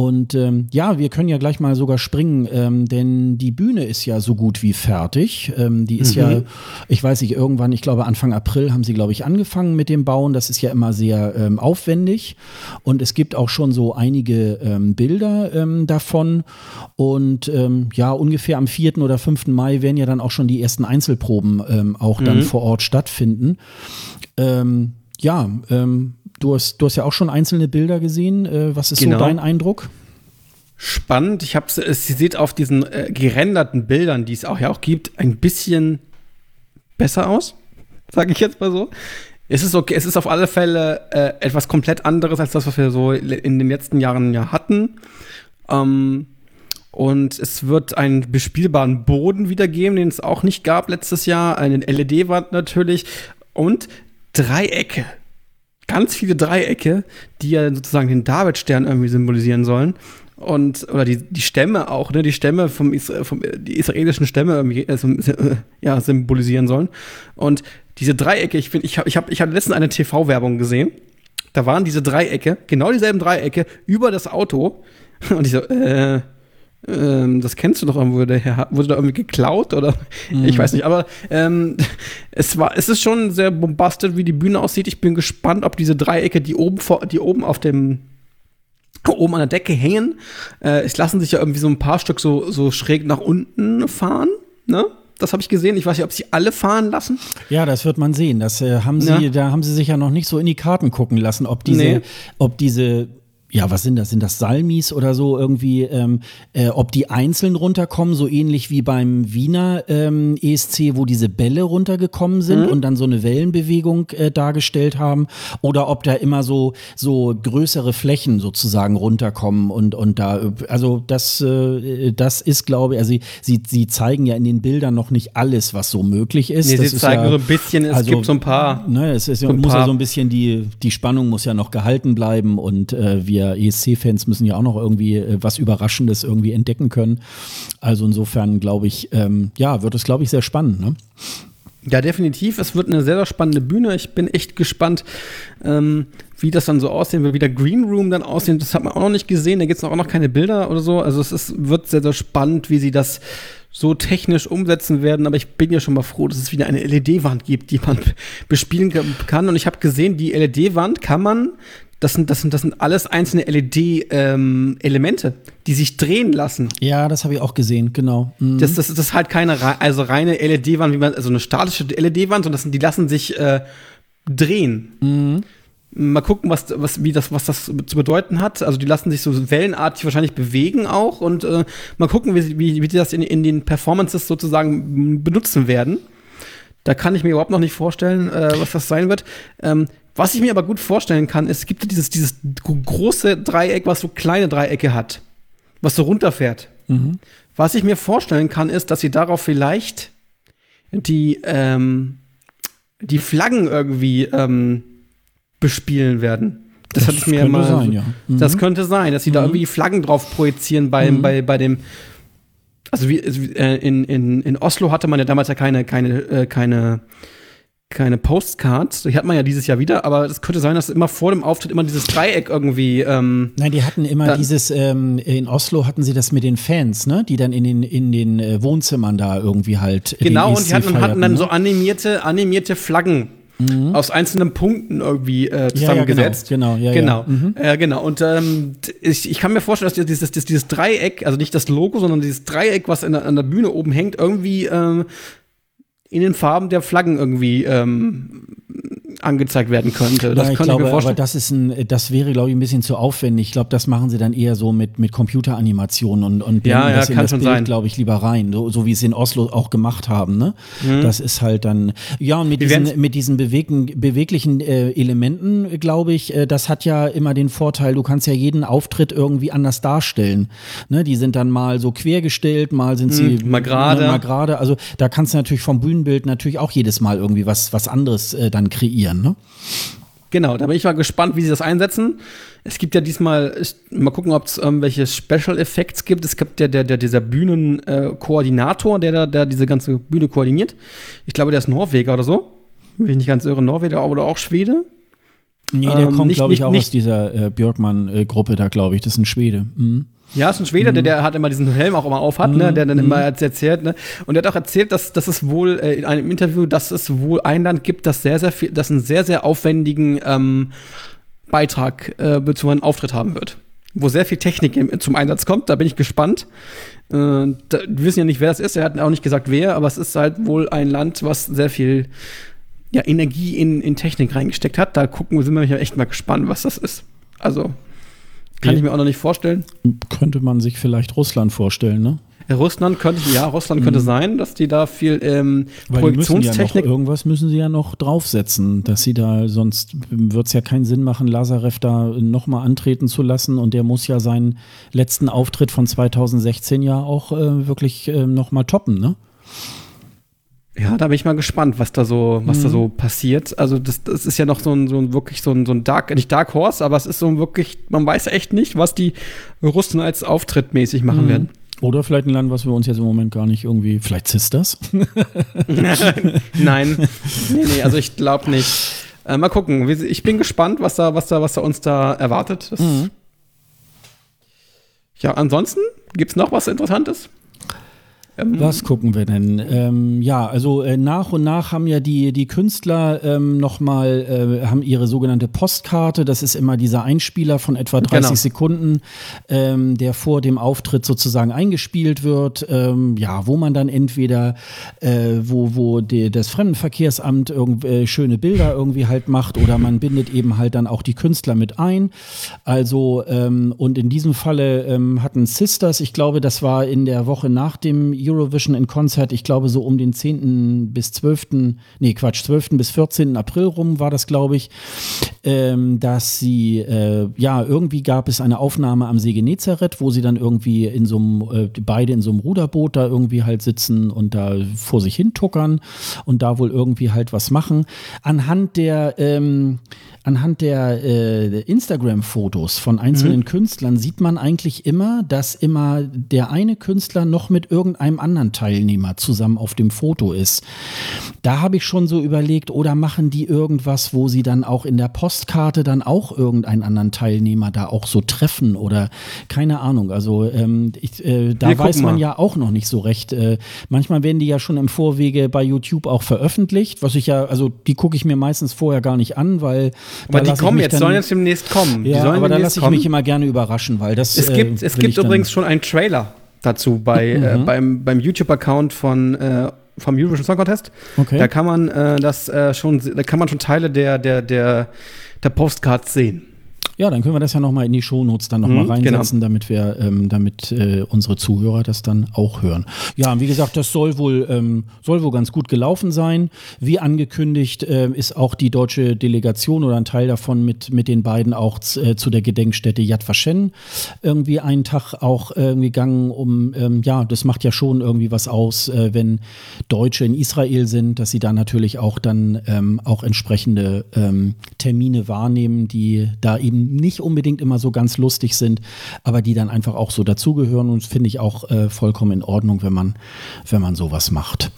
Und ähm, ja, wir können ja gleich mal sogar springen, ähm, denn die Bühne ist ja so gut wie fertig. Ähm, die ist mhm. ja, ich weiß nicht, irgendwann, ich glaube Anfang April haben sie, glaube ich, angefangen mit dem Bauen. Das ist ja immer sehr ähm, aufwendig. Und es gibt auch schon so einige ähm, Bilder ähm, davon. Und ähm, ja, ungefähr am 4. oder 5. Mai werden ja dann auch schon die ersten Einzelproben ähm, auch dann mhm. vor Ort stattfinden. Ähm, ja, ähm, Du hast, du hast ja auch schon einzelne Bilder gesehen. Äh, was ist genau. so dein Eindruck? spannend. Ich habe es, sie sieht auf diesen äh, gerenderten Bildern, die es auch ja auch gibt, ein bisschen besser aus, sage ich jetzt mal so. Es ist okay, es ist auf alle Fälle äh, etwas komplett anderes als das, was wir so in den letzten Jahren ja hatten. Ähm, und es wird einen bespielbaren Boden wiedergeben, den es auch nicht gab letztes Jahr. Eine LED-Wand natürlich. Und Dreiecke. Ganz viele Dreiecke, die ja sozusagen den Davidstern irgendwie symbolisieren sollen und oder die, die Stämme auch, ne, die Stämme vom, vom die israelischen Stämme irgendwie äh, ja, symbolisieren sollen. Und diese Dreiecke, ich finde, ich habe ich hab, ich hab letztens eine TV-Werbung gesehen. Da waren diese Dreiecke, genau dieselben Dreiecke, über das Auto. Und ich so, äh, ähm, das kennst du doch irgendwo, der Herr, wurde da irgendwie geklaut oder mhm. ich weiß nicht, aber ähm, es war, es ist schon sehr bombastisch, wie die Bühne aussieht. Ich bin gespannt, ob diese Dreiecke, die oben vor, die oben auf dem oben an der Decke hängen, äh, es lassen sich ja irgendwie so ein paar Stück so, so schräg nach unten fahren, ne? Das habe ich gesehen. Ich weiß nicht, ob sie alle fahren lassen. Ja, das wird man sehen. Das äh, haben sie, ja. da haben sie sich ja noch nicht so in die Karten gucken lassen, ob diese, nee. ob diese ja, was sind das? Sind das Salmis oder so irgendwie, ähm, äh, ob die einzeln runterkommen, so ähnlich wie beim Wiener ähm, ESC, wo diese Bälle runtergekommen sind mhm. und dann so eine Wellenbewegung äh, dargestellt haben, oder ob da immer so, so größere Flächen sozusagen runterkommen und, und da, also das, äh, das ist, glaube ich, also sie, sie, sie zeigen ja in den Bildern noch nicht alles, was so möglich ist. Nee, das sie zeigen ja, so ein bisschen, es also, gibt so ein paar. Ne, es ist, so muss ja so ein bisschen die, die Spannung muss ja noch gehalten bleiben und äh, wir wir ESC-Fans müssen ja auch noch irgendwie äh, was Überraschendes irgendwie entdecken können. Also insofern glaube ich, ähm, ja, wird es, glaube ich, sehr spannend. Ne? Ja, definitiv. Es wird eine sehr, sehr spannende Bühne. Ich bin echt gespannt, ähm, wie das dann so aussehen wird, wie der Green Room dann aussehen. Das hat man auch noch nicht gesehen. Da gibt es auch noch keine Bilder oder so. Also es ist, wird sehr, sehr spannend, wie sie das so technisch umsetzen werden. Aber ich bin ja schon mal froh, dass es wieder eine LED-Wand gibt, die man bespielen kann. Und ich habe gesehen, die LED-Wand kann man das sind, das sind, das sind alles einzelne LED-Elemente, ähm, die sich drehen lassen. Ja, das habe ich auch gesehen, genau. Mhm. Das, das, das ist halt keine also reine LED-Wand, wie man, also eine statische LED-Wand, sondern sind, die lassen sich äh, drehen. Mhm. Mal gucken, was, was, wie das, was das zu bedeuten hat. Also die lassen sich so wellenartig wahrscheinlich bewegen auch und äh, mal gucken, wie, wie, wie die das in, in den Performances sozusagen benutzen werden. Da kann ich mir überhaupt noch nicht vorstellen, äh, was das sein wird. Ähm, was ich mir aber gut vorstellen kann, ist, es gibt dieses, dieses große Dreieck, was so kleine Dreiecke hat, was so runterfährt. Mhm. Was ich mir vorstellen kann, ist, dass sie darauf vielleicht die, ähm, die Flaggen irgendwie ähm, bespielen werden. Das, das hatte ich mir mal. Sein, ja. mhm. Das könnte sein, dass sie mhm. da irgendwie Flaggen drauf projizieren bei, mhm. bei, bei dem. Also wie, äh, in, in, in Oslo hatte man ja damals ja keine, keine, äh, keine keine Postcards. Die hat man ja dieses Jahr wieder, aber es könnte sein, dass immer vor dem Auftritt immer dieses Dreieck irgendwie. Ähm, Nein, die hatten immer dieses, ähm, in Oslo hatten sie das mit den Fans, ne? Die dann in den, in den äh, Wohnzimmern da irgendwie halt. Genau, und die hatten, hatten dann ne? so animierte, animierte Flaggen. Mhm. aus einzelnen Punkten irgendwie äh, zusammengesetzt. Ja, ja, genau, genau, ja, genau. Ja. Mhm. Äh, genau. Und ähm, ich, ich kann mir vorstellen, dass dieses, dieses, dieses Dreieck, also nicht das Logo, sondern dieses Dreieck, was der, an der Bühne oben hängt, irgendwie ähm, in den Farben der Flaggen irgendwie ähm, angezeigt werden könnte. Das ja, ich könnte glaube, ich mir vorstellen. Aber das ist ein, das wäre, glaube ich, ein bisschen zu aufwendig. Ich glaube, das machen sie dann eher so mit, mit Computeranimationen und, und ja, ja, das kann in das Bild, glaube ich, lieber rein. So, so wie es in Oslo auch gemacht haben. Ne? Mhm. Das ist halt dann, ja, und mit diesen, mit diesen bewegen, beweglichen äh, Elementen, glaube ich, äh, das hat ja immer den Vorteil, du kannst ja jeden Auftritt irgendwie anders darstellen. Ne? Die sind dann mal so quergestellt, mal sind sie mhm, mal gerade. Ne, mal gerade. Also da kannst du natürlich vom Bühnenbild natürlich auch jedes Mal irgendwie was, was anderes äh, dann kreieren passieren. Ne? Genau, da bin ich mal gespannt, wie sie das einsetzen. Es gibt ja diesmal, ich, mal gucken, ob es irgendwelche Special Effects gibt. Es gibt ja der, der, dieser Bühnenkoordinator, äh, der da der diese ganze Bühne koordiniert. Ich glaube, der ist Norweger oder so. Will ich nicht ganz irre, Norweger oder auch Schwede. Nee, der ähm, kommt, glaube ich, auch nicht, aus dieser äh, Björkmann-Gruppe da, glaube ich. Das ist ein Schwede. Mhm. Ja, ist ein Schwede, mhm. der, der hat immer diesen Helm auch immer auf hat, mhm. ne, der dann immer mhm. erzählt, ne? Und der hat auch erzählt, dass, dass es wohl äh, in einem Interview, dass es wohl ein Land gibt, das sehr, sehr viel, das einen sehr, sehr aufwendigen ähm, Beitrag äh, zu einem Auftritt haben wird. Wo sehr viel Technik im, zum Einsatz kommt, da bin ich gespannt. Äh, da, wir wissen ja nicht, wer das ist, er hat auch nicht gesagt, wer, aber es ist halt wohl ein Land, was sehr viel ja, Energie in, in Technik reingesteckt hat. Da gucken wir, sind wir echt mal gespannt, was das ist. Also, Kann ich mir auch noch nicht vorstellen. Könnte man sich vielleicht Russland vorstellen, ne? Russland könnte, ja, Russland könnte mhm. sein, dass die da viel ähm, Projektionstechnik. Ja irgendwas müssen sie ja noch draufsetzen, dass sie da, sonst wird es ja keinen Sinn machen, Lazarev da nochmal antreten zu lassen und der muss ja seinen letzten Auftritt von 2016 ja auch äh, wirklich äh, nochmal toppen, ne? Ja, da bin ich mal gespannt, was da so, was mhm. da so passiert. Also das, das ist ja noch so ein, so ein wirklich so ein, so ein Dark, nicht Dark Horse, aber es ist so ein wirklich, man weiß echt nicht, was die Russen als Auftritt mäßig machen mhm. werden. Oder vielleicht ein Land, was wir uns jetzt im Moment gar nicht irgendwie, vielleicht Sisters? Nein, nee, nee, also ich glaube nicht. Äh, mal gucken. Ich bin gespannt, was da, was da, was da uns da erwartet. Mhm. Ja, ansonsten gibt es noch was Interessantes? Ähm, Was gucken wir denn? Ähm, ja, also äh, nach und nach haben ja die, die Künstler ähm, nochmal, äh, haben ihre sogenannte Postkarte. Das ist immer dieser Einspieler von etwa 30 genau. Sekunden, ähm, der vor dem Auftritt sozusagen eingespielt wird. Ähm, ja, wo man dann entweder, äh, wo, wo die, das Fremdenverkehrsamt irgendwie äh, schöne Bilder irgendwie halt macht oder man bindet eben halt dann auch die Künstler mit ein. Also, ähm, und in diesem Falle ähm, hatten Sisters, ich glaube, das war in der Woche nach dem Eurovision in Konzert, ich glaube so um den 10. bis 12., nee Quatsch, 12. bis 14. April rum war das, glaube ich, ähm, dass sie, äh, ja, irgendwie gab es eine Aufnahme am See Genezareth, wo sie dann irgendwie in so einem, äh, beide in so einem Ruderboot da irgendwie halt sitzen und da vor sich hin tuckern und da wohl irgendwie halt was machen. Anhand der, ähm, anhand der äh, Instagram-Fotos von einzelnen mhm. Künstlern sieht man eigentlich immer, dass immer der eine Künstler noch mit irgendeinem anderen Teilnehmer zusammen auf dem Foto ist. Da habe ich schon so überlegt, oder machen die irgendwas, wo sie dann auch in der Postkarte dann auch irgendeinen anderen Teilnehmer da auch so treffen oder keine Ahnung. Also ähm, ich, äh, da weiß man ja auch noch nicht so recht. Äh, manchmal werden die ja schon im Vorwege bei YouTube auch veröffentlicht, was ich ja, also die gucke ich mir meistens vorher gar nicht an, weil aber die kommen jetzt, dann, sollen jetzt demnächst kommen. Ja, aber da lasse ich kommen. mich immer gerne überraschen, weil das. Es gibt, äh, es gibt übrigens schon einen Trailer dazu bei, mhm. äh, beim, beim YouTube-Account von äh, vom Eurovision Song Contest. Okay. Da kann man äh, das äh, schon, da kann man schon Teile der, der, der, der Postcards sehen. Ja, dann können wir das ja nochmal in die Shownotes dann nochmal mhm, reinsetzen, genau. damit wir, ähm, damit äh, unsere Zuhörer das dann auch hören. Ja, und wie gesagt, das soll wohl, ähm, soll wohl ganz gut gelaufen sein. Wie angekündigt äh, ist auch die deutsche Delegation oder ein Teil davon mit, mit den beiden auch äh, zu der Gedenkstätte Yad Vashem irgendwie einen Tag auch äh, gegangen, um, ähm, ja, das macht ja schon irgendwie was aus, äh, wenn Deutsche in Israel sind, dass sie da natürlich auch dann ähm, auch entsprechende ähm, Termine wahrnehmen, die da eben nicht unbedingt immer so ganz lustig sind, aber die dann einfach auch so dazugehören und finde ich auch äh, vollkommen in Ordnung, wenn man, wenn man sowas macht.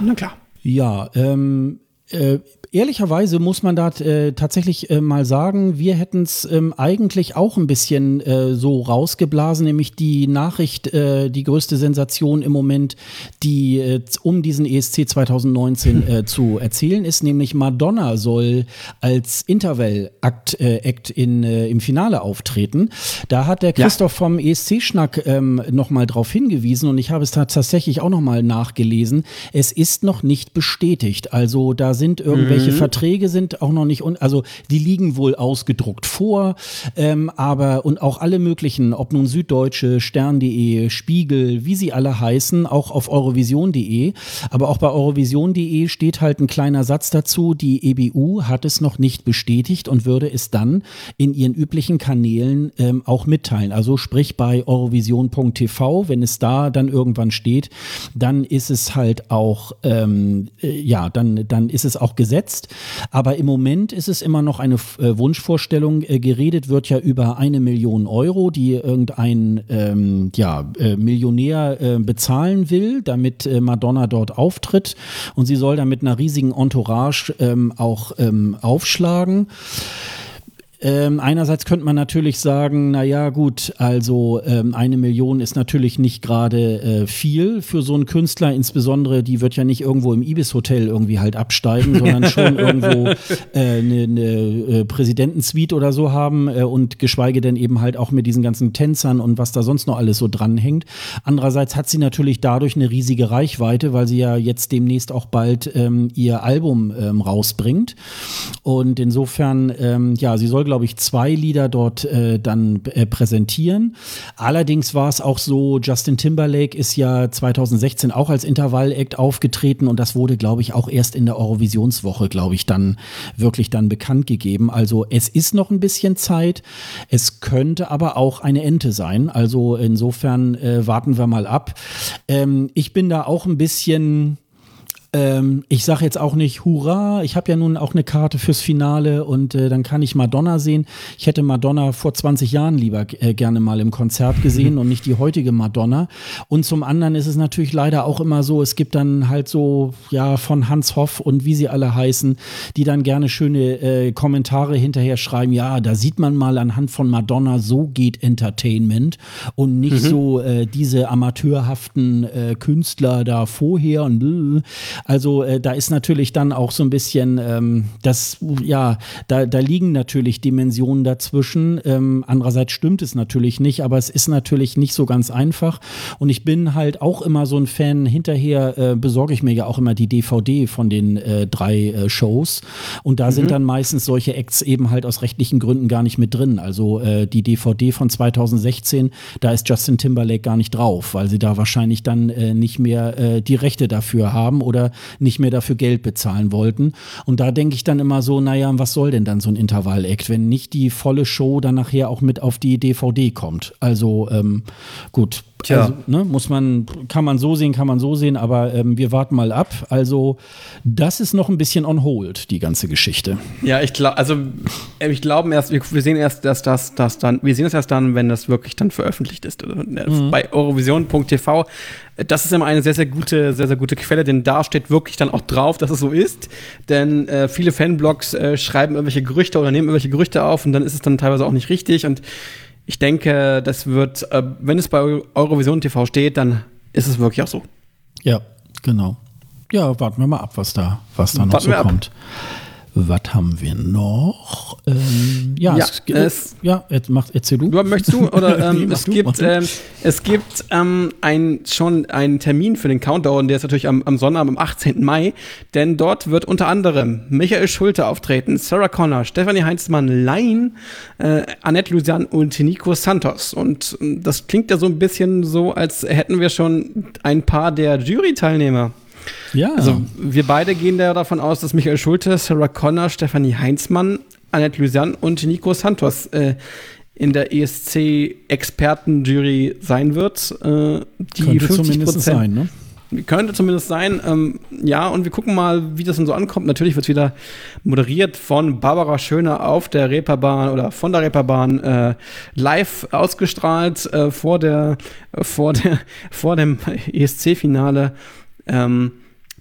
Na klar. Ja, ähm, äh, ehrlicherweise muss man da äh, tatsächlich äh, mal sagen, wir hätten es ähm, eigentlich auch ein bisschen äh, so rausgeblasen, nämlich die Nachricht, äh, die größte Sensation im Moment, die äh, um diesen ESC 2019 äh, zu erzählen ist, nämlich Madonna soll als Interval-Act Act in, im Finale auftreten. Da hat der Christoph ja. vom ESC-Schnack ähm, nochmal drauf hingewiesen und ich habe es tatsächlich auch nochmal nachgelesen. Es ist noch nicht bestätigt. Also da sind irgendwelche irgendwelche mhm. Verträge sind auch noch nicht, also die liegen wohl ausgedruckt vor, ähm, aber und auch alle möglichen, ob nun Süddeutsche, Stern.de, Spiegel, wie sie alle heißen, auch auf Eurovision.de, aber auch bei Eurovision.de steht halt ein kleiner Satz dazu, die EBU hat es noch nicht bestätigt und würde es dann in ihren üblichen Kanälen ähm, auch mitteilen. Also sprich bei eurovision.tv, wenn es da dann irgendwann steht, dann ist es halt auch, ähm, äh, ja, dann, dann ist es auch gesetzt gesetzt. Aber im Moment ist es immer noch eine äh, Wunschvorstellung. Äh, geredet wird ja über eine Million Euro, die irgendein ähm, ja, äh, Millionär äh, bezahlen will, damit äh, Madonna dort auftritt. Und sie soll dann mit einer riesigen Entourage ähm, auch ähm, aufschlagen. Ähm, einerseits könnte man natürlich sagen, na ja, gut, also ähm, eine Million ist natürlich nicht gerade äh, viel für so einen Künstler, insbesondere die wird ja nicht irgendwo im Ibis-Hotel irgendwie halt absteigen, sondern schon irgendwo eine äh, ne, ne, äh, Präsidentensuite oder so haben äh, und geschweige denn eben halt auch mit diesen ganzen Tänzern und was da sonst noch alles so dranhängt. Andererseits hat sie natürlich dadurch eine riesige Reichweite, weil sie ja jetzt demnächst auch bald ähm, ihr Album ähm, rausbringt und insofern, ähm, ja, sie soll glaube ich, zwei Lieder dort äh, dann äh, präsentieren. Allerdings war es auch so, Justin Timberlake ist ja 2016 auch als Intervall-Act aufgetreten und das wurde, glaube ich, auch erst in der Eurovisionswoche, glaube ich, dann wirklich dann bekannt gegeben. Also es ist noch ein bisschen Zeit. Es könnte aber auch eine Ente sein. Also insofern äh, warten wir mal ab. Ähm, ich bin da auch ein bisschen ähm, ich sage jetzt auch nicht Hurra, ich habe ja nun auch eine Karte fürs Finale und äh, dann kann ich Madonna sehen. Ich hätte Madonna vor 20 Jahren lieber äh, gerne mal im Konzert gesehen und nicht die heutige Madonna. Und zum anderen ist es natürlich leider auch immer so, es gibt dann halt so, ja, von Hans Hoff und wie sie alle heißen, die dann gerne schöne äh, Kommentare hinterher schreiben, ja, da sieht man mal anhand von Madonna, so geht Entertainment und nicht mhm. so äh, diese amateurhaften äh, Künstler da vorher und also äh, da ist natürlich dann auch so ein bisschen, ähm, das, ja, da, da liegen natürlich Dimensionen dazwischen. Ähm, andererseits stimmt es natürlich nicht, aber es ist natürlich nicht so ganz einfach. Und ich bin halt auch immer so ein Fan. Hinterher äh, besorge ich mir ja auch immer die DVD von den äh, drei äh, Shows. Und da mhm. sind dann meistens solche Acts eben halt aus rechtlichen Gründen gar nicht mit drin. Also äh, die DVD von 2016, da ist Justin Timberlake gar nicht drauf, weil sie da wahrscheinlich dann äh, nicht mehr äh, die Rechte dafür haben oder nicht mehr dafür Geld bezahlen wollten. Und da denke ich dann immer so, naja, was soll denn dann so ein Intervall-Act, wenn nicht die volle Show dann nachher auch mit auf die DVD kommt? Also ähm, gut, Tja. Also, ne, muss man, kann man so sehen, kann man so sehen, aber ähm, wir warten mal ab. Also, das ist noch ein bisschen on hold, die ganze Geschichte. Ja, ich glaube, also äh, ich glaube erst, wir, wir sehen erst, dass das, das dann, wir sehen es erst dann, wenn das wirklich dann veröffentlicht ist. Äh, mhm. Bei Eurovision.tv. Das ist immer eine sehr, sehr gute, sehr, sehr gute Quelle, denn da steht wirklich dann auch drauf, dass es so ist. Denn äh, viele Fanblogs äh, schreiben irgendwelche Gerüchte oder nehmen irgendwelche Gerüchte auf und dann ist es dann teilweise auch nicht richtig und ich denke, das wird, äh, wenn es bei Eurovision TV steht, dann ist es wirklich auch so. Ja, genau. Ja, warten wir mal ab, was da, was da noch warten so kommt. Ab. Was haben wir noch? Ähm, ja, ja, es, es, ja, jetzt mach, erzähl du. Möchtest du? Oder ähm, es, du, gibt, ähm, es gibt ähm, ein, schon einen Termin für den Countdown, der ist natürlich am, am Sonnabend, am 18. Mai, denn dort wird unter anderem Michael Schulte auftreten, Sarah Connor, Stefanie Heinzmann, Lein, äh, Annette Lusian und Nico Santos. Und ähm, das klingt ja so ein bisschen so, als hätten wir schon ein paar der Jury-Teilnehmer. Ja. Also wir beide gehen da davon aus, dass Michael Schulte, Sarah Connor, Stefanie Heinzmann, Annette Lusian und Nico Santos äh, in der ESC-Expertenjury sein wird. Äh, die Könnte 50 zumindest sein, ne? Könnte zumindest sein. Ähm, ja, und wir gucken mal, wie das dann so ankommt. Natürlich wird es wieder moderiert von Barbara Schöner auf der Reeperbahn oder von der Reeperbahn äh, live ausgestrahlt äh, vor der vor der vor dem ESC-Finale ähm,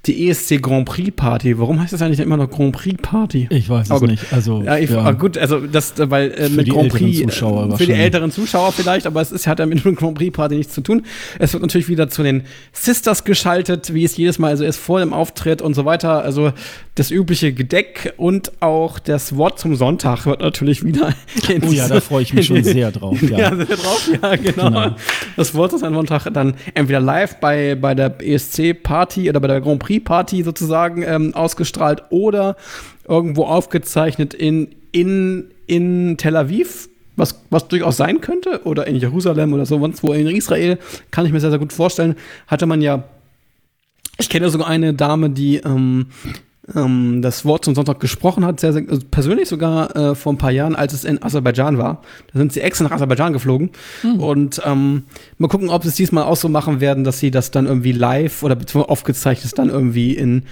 die ESC Grand Prix Party. Warum heißt das eigentlich immer noch Grand Prix Party? Ich weiß es nicht. Also ja, ich, ja. gut, also das, weil äh, mit Grand Prix Zuschauer für die älteren Zuschauer vielleicht, aber es ist, hat ja mit dem Grand Prix Party nichts zu tun. Es wird natürlich wieder zu den Sisters geschaltet, wie es jedes Mal also erst vor dem Auftritt und so weiter. Also das übliche Gedeck und auch das Wort zum Sonntag wird natürlich wieder. oh ja, da freue ich mich schon sehr drauf. Ja, ja sehr drauf, ja, genau. genau. Das Wort zum Sonntag dann entweder live bei, bei der ESC Party oder bei der Grand Prix Party sozusagen ähm, ausgestrahlt oder irgendwo aufgezeichnet in, in, in Tel Aviv, was, was durchaus sein könnte, oder in Jerusalem oder so, sonst wo in Israel, kann ich mir sehr, sehr gut vorstellen, hatte man ja, ich kenne sogar eine Dame, die ähm, ähm, das Wort zum Sonntag gesprochen hat, sehr, sehr also persönlich sogar äh, vor ein paar Jahren, als es in Aserbaidschan war. Da sind sie extra nach Aserbaidschan geflogen. Mhm. Und ähm, mal gucken, ob sie es diesmal auch so machen werden, dass sie das dann irgendwie live oder aufgezeichnet dann irgendwie in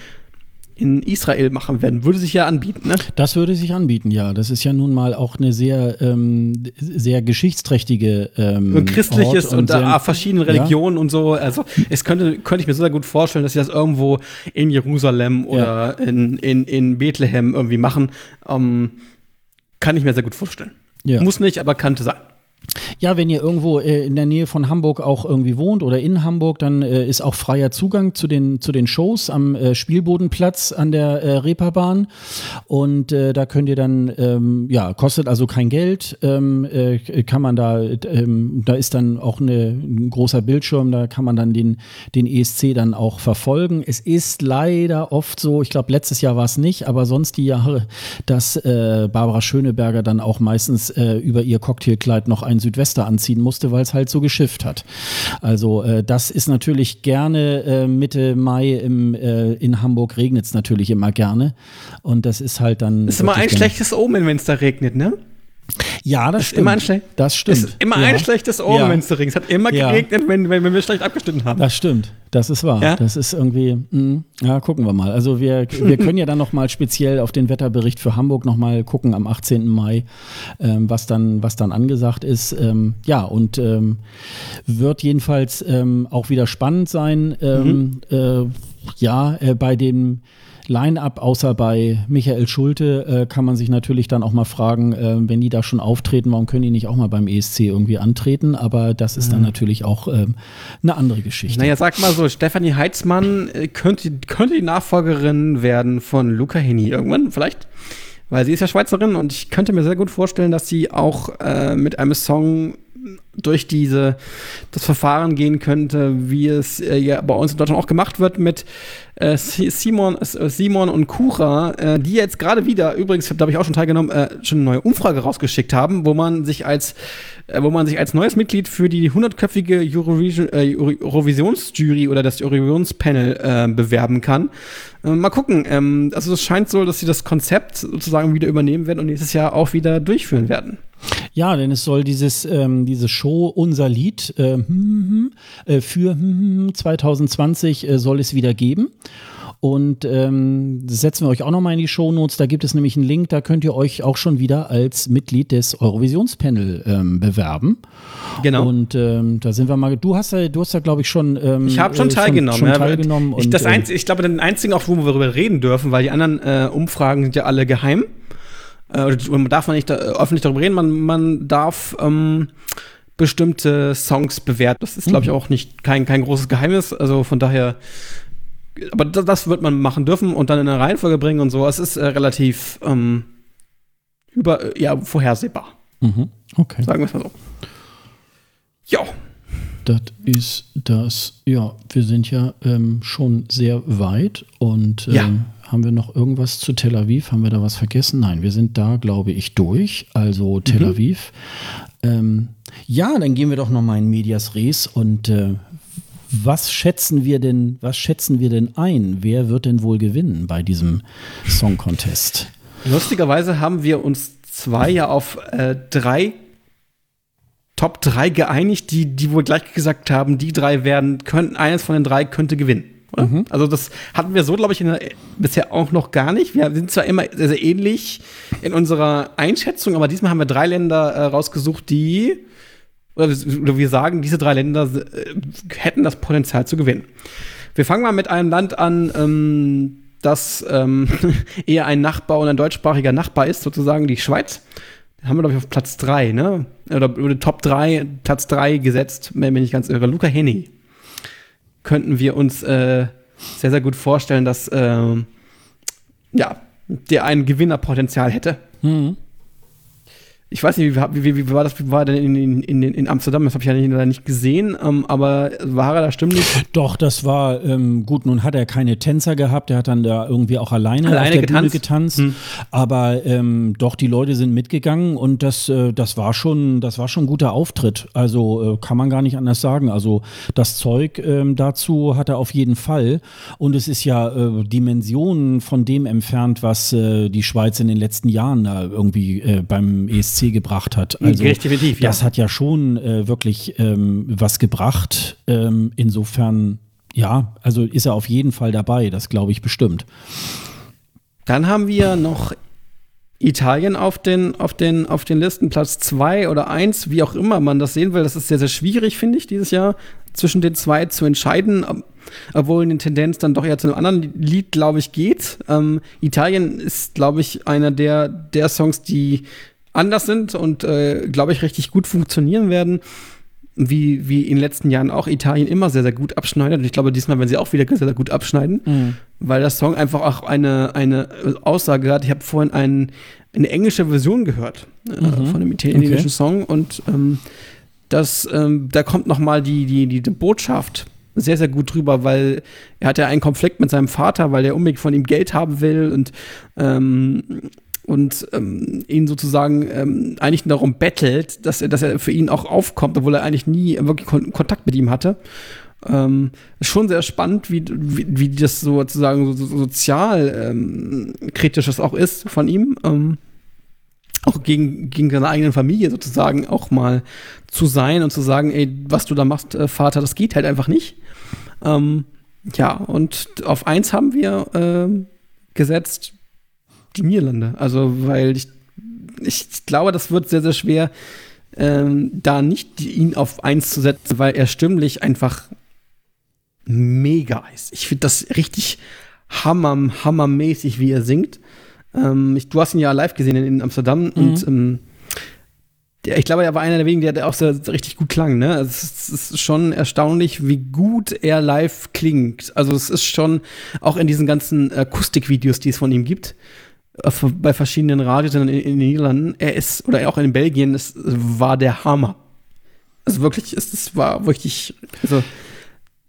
in Israel machen werden. Würde sich ja anbieten, ne? Das würde sich anbieten, ja. Das ist ja nun mal auch eine sehr, ähm, sehr geschichtsträchtige ähm, und christliches Ort und, und sehr, verschiedene Religionen ja. und so. Also es könnte, könnte ich mir sehr gut vorstellen, dass sie das irgendwo in Jerusalem oder ja. in, in, in Bethlehem irgendwie machen. Ähm, kann ich mir sehr gut vorstellen. Ja. Muss nicht, aber könnte sein. Ja, wenn ihr irgendwo äh, in der Nähe von Hamburg auch irgendwie wohnt oder in Hamburg, dann äh, ist auch freier Zugang zu den, zu den Shows am äh, Spielbodenplatz an der äh, Reeperbahn. Und äh, da könnt ihr dann, ähm, ja, kostet also kein Geld, ähm, äh, kann man da, ähm, da ist dann auch eine, ein großer Bildschirm, da kann man dann den, den ESC dann auch verfolgen. Es ist leider oft so, ich glaube, letztes Jahr war es nicht, aber sonst die Jahre, dass äh, Barbara Schöneberger dann auch meistens über ihr Cocktailkleid noch ein Südwester anziehen musste, weil es halt so geschifft hat. Also äh, das ist natürlich gerne äh, Mitte Mai im, äh, in Hamburg regnet es natürlich immer gerne. Und das ist halt dann. Das ist immer ein schlechtes Omen, wenn es da regnet, ne? Ja, das, ist stimmt. Immer ein schle- das stimmt. Ist immer ja. ein schlechtes Omen, Ja. wenn es da regnet. Es hat immer Ja. geregnet, wenn, wenn, wenn wir schlecht abgeschnitten haben. Das stimmt, das ist wahr. Ja? Das ist irgendwie, mh, ja, gucken wir mal. Also wir, wir können ja dann nochmal speziell auf den Wetterbericht für Hamburg nochmal gucken am 18. Mai, ähm, was, dann, was dann angesagt ist. Ähm, ja, und ähm, wird jedenfalls ähm, auch wieder spannend sein. Ähm, äh, ja, äh, bei dem Line-up, außer bei Michael Schulte, äh, kann man sich natürlich dann auch mal fragen, äh, wenn die da schon auftreten, warum können die nicht auch mal beim ESC irgendwie antreten? Aber das ist dann natürlich auch ähm, eine andere Geschichte. Naja, sag mal so, Stefanie Heitzmann äh, könnte, könnte die Nachfolgerin werden von Luca Heni irgendwann vielleicht. Weil sie ist ja Schweizerin und ich könnte mir sehr gut vorstellen, dass sie auch äh, mit einem Song durch diese das Verfahren gehen könnte, wie es äh, ja bei uns in Deutschland auch gemacht wird mit äh, Si- Simon, äh, Simon und Kura, äh, die jetzt gerade wieder, übrigens, da habe ich auch schon teilgenommen, äh, schon eine neue Umfrage rausgeschickt haben, wo man sich als wo man sich als neues Mitglied für die hundertköpfige Eurovision, Euro- Eurovisionsjury oder das Eurovisionspanel bewerben kann. Mal gucken. Ähm, also es scheint so, dass sie das Konzept sozusagen wieder übernehmen werden und nächstes Jahr auch wieder durchführen werden. Ja, denn es soll dieses, ähm, diese Show Unser Lied äh, hm, hm, äh, für hm, hm, 2020 äh, soll es wieder geben. Und ähm, das setzen wir euch auch nochmal in die Shownotes. Da gibt es nämlich einen Link, da könnt ihr euch auch schon wieder als Mitglied des Eurovisionspanel ähm, bewerben. Genau. Und ähm, da sind wir mal. Du hast ja, du hast ja, glaube ich, schon. Ähm, Ich habe schon äh, teilgenommen. Schon, ja, teilgenommen ich, und, das ähm, einz, ich glaube, den einzigen, auch wo wir darüber reden dürfen, weil die anderen äh, Umfragen sind ja alle geheim. Äh, darf man nicht da, äh, öffentlich darüber reden. Man, man darf ähm, bestimmte Songs bewerten. Das ist, glaube ich, auch nicht kein, kein großes Geheimnis. Also von daher. Aber das, das wird man machen dürfen und dann in eine Reihenfolge bringen und so. Es ist äh, relativ ähm, über, äh, ja, vorhersehbar. Mhm. Okay. Sagen wir es mal so. Ja. Das ist das, ja, wir sind ja ähm, schon sehr weit und ähm, Ja. Haben wir noch irgendwas zu Tel Aviv? Haben wir da was vergessen? Nein, wir sind da, glaube ich, durch. Also Tel Mhm. Aviv. Ähm, ja, dann gehen wir doch noch mal in Medias Res und äh, was schätzen wir denn, was schätzen wir denn ein? Wer wird denn wohl gewinnen bei diesem Song Contest? Lustigerweise haben wir uns zwei ja auf äh, drei Top 3 geeinigt, die, die wohl gleich gesagt haben, die drei werden, könnten, eines von den drei könnte gewinnen. Oder? Also das hatten wir so, glaube ich, in bisher auch noch gar nicht. Wir sind zwar immer sehr, sehr ähnlich in unserer Einschätzung, aber diesmal haben wir drei Länder äh, rausgesucht, die, oder, wir- oder sagen, diese drei Länder äh, hätten das Potenzial zu gewinnen. Wir fangen mal mit einem Land an, ähm, das ähm, eher ein Nachbar und ein deutschsprachiger Nachbar ist, sozusagen die Schweiz. Den haben wir, glaube ich, auf Platz 3, ne? Oder über Top 3, Platz 3 gesetzt, wenn mich nicht ganz irre. Luca Henny. Könnten wir uns äh, sehr, sehr gut vorstellen, dass ähm, ja, der ein Gewinnerpotenzial hätte. Mhm. Ich weiß nicht, wie, wie, wie war das wie war denn in, in, in, Amsterdam? Das habe ich ja nicht, leider nicht gesehen, ähm, aber war er da stimmlich? Doch, das war ähm, gut. Nun hat er keine Tänzer gehabt. Er hat dann da irgendwie auch alleine, Alleine auf der getanzt. Bühne getanzt. Hm. Aber ähm, doch, die Leute sind mitgegangen und das, äh, das war schon, das war schon ein guter Auftritt. Also äh, kann man gar nicht anders sagen. Also das Zeug ähm, dazu hat er auf jeden Fall. Und es ist ja äh, Dimensionen von dem entfernt, was äh, die Schweiz in den letzten Jahren da irgendwie äh, beim ESC gebracht hat. Also Definitiv, ja. das hat ja schon äh, wirklich ähm, was gebracht. Ähm, insofern, ja, also ist er auf jeden Fall dabei, das glaube ich bestimmt. Dann haben wir noch Italien auf den, auf den, auf den Listen, Platz 2 oder 1, wie auch immer man das sehen will. Das ist sehr, sehr schwierig, finde ich, dieses Jahr zwischen den zwei zu entscheiden, ob- obwohl eine Tendenz dann doch eher zu einem anderen Lied, glaube ich, geht. Ähm, Italien ist, glaube ich, einer der, der Songs, die anders sind und, äh, glaube ich, richtig gut funktionieren werden. Wie, wie in den letzten Jahren auch Italien immer sehr, sehr gut abschneidet. Und ich glaube, diesmal werden sie auch wieder sehr, sehr gut abschneiden, mhm. weil der Song einfach auch eine, eine Aussage hat. Ich habe vorhin einen, eine englische Version gehört äh, mhm. von einem italienischen okay. Song und ähm, das, ähm, da kommt noch mal die, die, die, die Botschaft sehr, sehr gut drüber, weil er hat ja einen Konflikt mit seinem Vater, weil er unbedingt von ihm Geld haben will und, ähm, und ähm, ihn sozusagen ähm, eigentlich darum bettelt, dass er, dass er für ihn auch aufkommt, obwohl er eigentlich nie wirklich Kon Kontakt mit ihm hatte. Ähm, schon sehr spannend, wie, wie, wie das sozusagen so, so sozial ähm, kritisch das auch ist von ihm. Ähm, auch gegen, gegen seine eigene Familie sozusagen auch mal zu sein und zu sagen, ey, was du da machst, äh, Vater, das geht halt einfach nicht. Ähm, ja, und auf eins haben wir äh, gesetzt die Niederlande. Also, weil ich, ich glaube, das wird sehr, sehr schwer, ähm, da nicht ihn auf eins zu setzen, weil er stimmlich einfach mega ist. Ich finde das richtig hammer, hammermäßig, wie er singt. Ähm, ich, du hast ihn ja live gesehen in, in Amsterdam mhm. und ähm, der, ich glaube, er war einer der wenigen, der, der auch so richtig gut klang. Ne? Also es, es, ist schon erstaunlich, wie gut er live klingt. Also es ist schon auch in diesen ganzen Akustikvideos, die es von ihm gibt, bei verschiedenen Radios in, in, den Niederlanden, er ist, oder auch in Belgien, es war der Hammer. Also wirklich, es, es war wirklich, also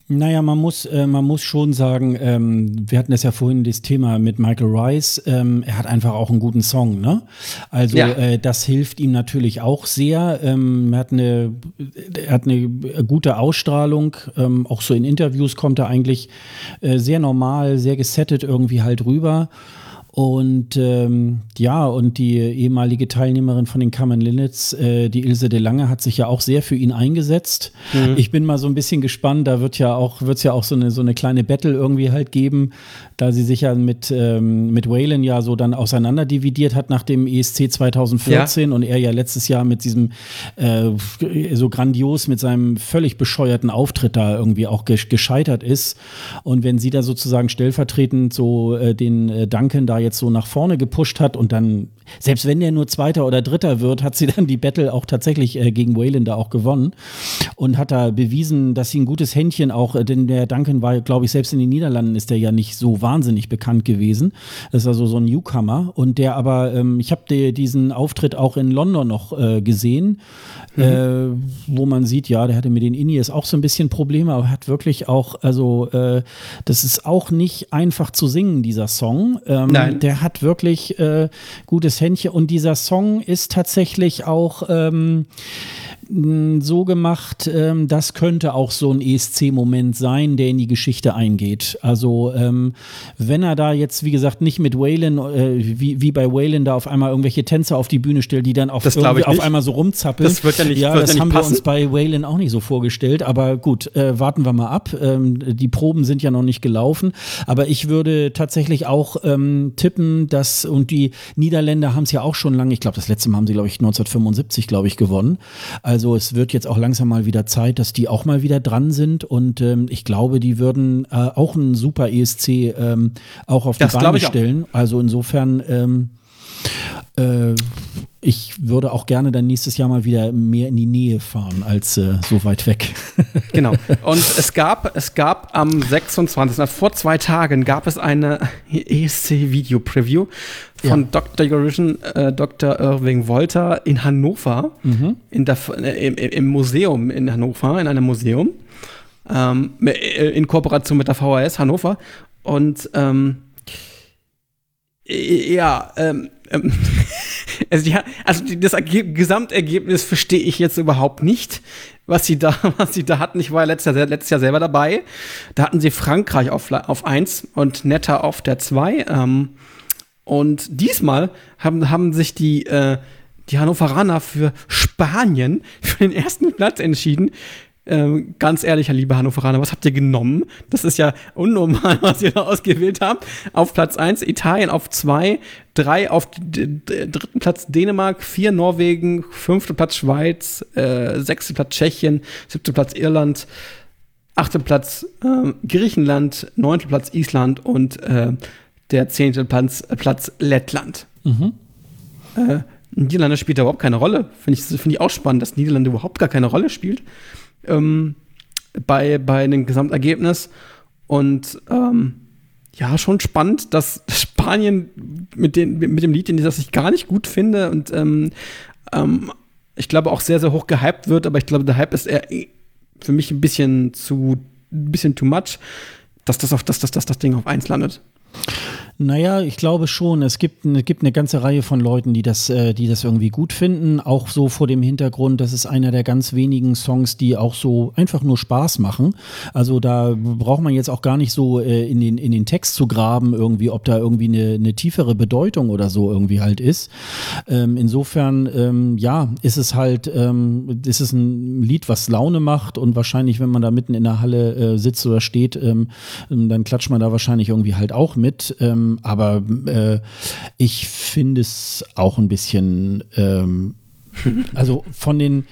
naja, man muss, äh, man muss schon sagen, ähm, wir hatten das ja vorhin das Thema mit Michael Rice, ähm, er hat einfach auch einen guten Song, ne? Also ja. äh, das hilft ihm natürlich auch sehr. Ähm, er, hat eine, er hat eine gute Ausstrahlung, ähm, auch so in Interviews kommt er eigentlich äh, sehr normal, sehr gesettet irgendwie halt rüber. Und ähm, ja, und die ehemalige Teilnehmerin von den Kammern Linnets, äh, die Ilse de Lange, hat sich ja auch sehr für ihn eingesetzt. Mhm. Ich bin mal so ein bisschen gespannt, da wird ja auch, wird es ja auch so eine, so eine kleine Battle irgendwie halt geben, da sie sich ja mit, ähm, mit Waylon ja so dann auseinander dividiert hat nach dem ESC 2014 ja. und er ja letztes Jahr mit diesem äh, so grandios mit seinem völlig bescheuerten Auftritt da irgendwie auch gescheitert ist. Und wenn sie da sozusagen stellvertretend so äh, den äh, Duncan da jetzt so nach vorne gepusht hat und dann, selbst wenn der nur Zweiter oder Dritter wird, hat sie dann die Battle auch tatsächlich äh, gegen Wayland da auch gewonnen und hat da bewiesen, dass sie ein gutes Händchen auch, äh, denn der Duncan war, glaube ich, selbst in den Niederlanden ist der ja nicht so wahnsinnig bekannt gewesen. Das ist also so ein Newcomer und der aber, ähm, ich habe diesen Auftritt auch in London noch äh, gesehen, mhm. äh, wo man sieht, ja, der hatte mit den Indies auch so ein bisschen Probleme, aber hat wirklich auch, also äh, das ist auch nicht einfach zu singen, dieser Song. Ähm, Nein der hat wirklich äh, gutes Händchen. Und dieser Song ist tatsächlich auch ähm, so gemacht, ähm, das könnte auch so ein ESC-Moment sein, der in die Geschichte eingeht. Also ähm, wenn er da jetzt, wie gesagt, nicht mit Waylon, äh, wie, wie bei Waylon da auf einmal irgendwelche Tänzer auf die Bühne stellt, die dann auf, auf einmal so rumzappeln. Das wird ja nicht, ja, das ja nicht haben passen. wir uns bei Waylon auch nicht so vorgestellt. Aber gut, äh, warten wir mal ab. Ähm, die Proben sind ja noch nicht gelaufen. Aber ich würde tatsächlich auch ähm, tippen, dass, und die Niederländer haben es ja auch schon lange, ich glaube, das letzte Mal haben sie, glaube ich, 1975, glaube ich, gewonnen. Also es wird jetzt auch langsam mal wieder Zeit, dass die auch mal wieder dran sind und ähm, ich glaube, die würden äh, auch einen super ESC ähm, auch auf die das Beine stellen. Also insofern ähm, äh, ich würde auch gerne dann nächstes Jahr mal wieder mehr in die Nähe fahren als äh, so weit weg. genau. Und es gab, es gab am 26. Also vor zwei Tagen gab es eine ESC-Video-Preview von ja. Dr. Eurovision, äh, Dr. Irving Wolter in Hannover, mhm. in der, äh, im, im, Museum in Hannover, in einem Museum, ähm, äh, in Kooperation mit der VHS Hannover. Und ähm, ja, ähm, ähm also, die, also das Ergeb Gesamtergebnis verstehe ich jetzt überhaupt nicht, was sie da, was sie da hatten. Ich war ja letztes Jahr, letztes Jahr selber dabei. Da hatten sie Frankreich auf, auf 1 und Netta auf der 2. Ähm, und diesmal haben, haben sich die, äh, die Hannoveraner für Spanien für den ersten Platz entschieden. Ähm, ganz ehrlich, liebe Hannoveraner, was habt ihr genommen? Das ist ja unnormal, was ihr da ausgewählt habt. Auf Platz 1 Italien, auf 2, 3 auf dritten Platz Dänemark, 4 Norwegen, fünfter Platz Schweiz, äh, sechster Platz Tschechien, siebter Platz Irland, achter Platz äh, Griechenland, neunter Platz Island und äh, der zehnte Platz, Platz Lettland. Mhm. Äh, Niederlande spielt da überhaupt keine Rolle. Finde ich, find ich auch spannend, dass Niederlande überhaupt gar keine Rolle spielt ähm, bei, bei dem Gesamtergebnis. Und ähm, ja, schon spannend, dass Spanien mit, den, mit dem Lied, das ich gar nicht gut finde und ähm, ähm, ich glaube auch sehr, sehr hoch gehypt wird, aber ich glaube, der Hype ist eher für mich ein bisschen zu, ein bisschen too much, dass das, auf, dass, dass, dass das Ding auf eins landet. Naja, ich glaube schon. Es gibt, es gibt eine ganze Reihe von Leuten, die das, äh, die das irgendwie gut finden. Auch so vor dem Hintergrund, das ist einer der ganz wenigen Songs, die auch so einfach nur Spaß machen. Also da braucht man jetzt auch gar nicht so äh, in, den, in den Text zu graben, irgendwie, ob da irgendwie eine, eine tiefere Bedeutung oder so irgendwie halt ist. Ähm, insofern, ähm, ja, ist es halt, ähm, ist es ein Lied, was Laune macht und wahrscheinlich, wenn man da mitten in der Halle äh, sitzt oder steht, dann klatscht man da wahrscheinlich irgendwie halt auch mit. Ähm, ähm, aber äh, ich finde es auch ein bisschen, ähm, also von den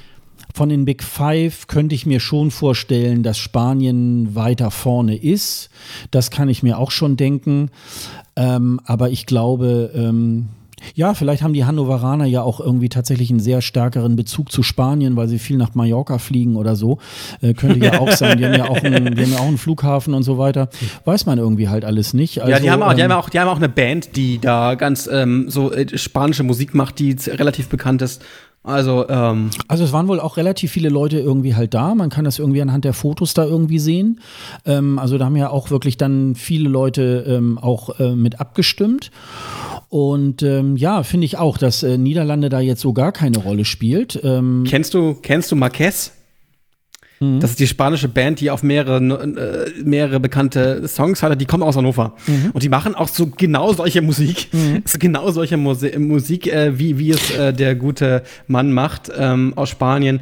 von den Big Five könnte ich mir schon vorstellen, dass Spanien weiter vorne ist. Das kann ich mir auch schon denken. Ähm, aber ich glaube, ähm, ja, vielleicht haben die Hannoveraner ja auch irgendwie tatsächlich einen sehr stärkeren Bezug zu Spanien, weil sie viel nach Mallorca fliegen oder so. Äh, könnte ja auch sein. Die haben ja auch, einen, die haben ja auch einen Flughafen und so weiter. Weiß man irgendwie halt alles nicht. Also, ja, die haben, auch, die, haben ähm, auch, die haben auch eine Band, die da ganz ähm, so äh, spanische Musik macht, die relativ bekannt ist. Also, ähm also es waren wohl auch relativ viele Leute irgendwie halt da. Man kann das irgendwie anhand der Fotos da irgendwie sehen. Ähm, also da haben ja auch wirklich dann viele Leute ähm, auch äh, mit abgestimmt. Und ähm, ja, finde ich auch, dass äh, Niederlande da jetzt so gar keine Rolle spielt. Ähm kennst du, kennst du Marquez? Mhm. Das ist die spanische Band, die auf mehrere, äh, mehrere bekannte Songs hat. Die kommen aus Hannover. Mhm. Und die machen auch so genau solche Musik. Mhm. So genau solche Muse Musik, äh, wie, wie es äh, der gute Mann macht ähm, aus Spanien.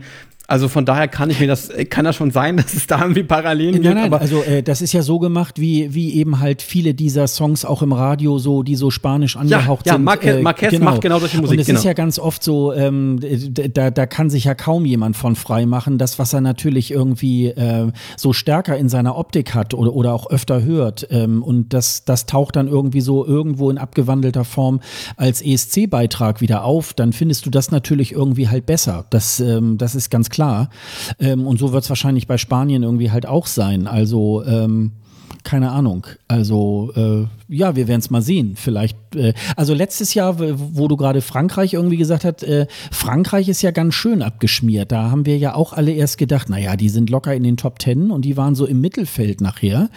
Also von daher kann ich mir das, kann das schon sein, dass es da irgendwie Parallelen gibt. Nein, nein, aber also äh, das ist ja so gemacht, wie, wie eben halt viele dieser Songs auch im Radio so, die so spanisch angehaucht ja, ja, sind. Marquez, äh, Marquez genau. macht genau solche Musik. Und es genau. ist ja ganz oft so, ähm, da, da kann sich ja kaum jemand von frei machen. Das, was er natürlich irgendwie äh, so stärker in seiner Optik hat oder, oder auch öfter hört. Ähm, und das, das taucht dann irgendwie so irgendwo in abgewandelter Form als ESC-Beitrag wieder auf. Dann findest du das natürlich irgendwie halt besser. Das, ähm, das ist ganz klar klar. Ähm, und so wird es wahrscheinlich bei Spanien irgendwie halt auch sein. Also ähm, keine Ahnung. Also äh, ja, wir werden es mal sehen. Vielleicht, äh, also letztes Jahr, wo du gerade Frankreich irgendwie gesagt hast, äh, Frankreich ist ja ganz schön abgeschmiert. Da haben wir ja auch alle erst gedacht, naja, die sind locker in den Top Ten und die waren so im Mittelfeld nachher.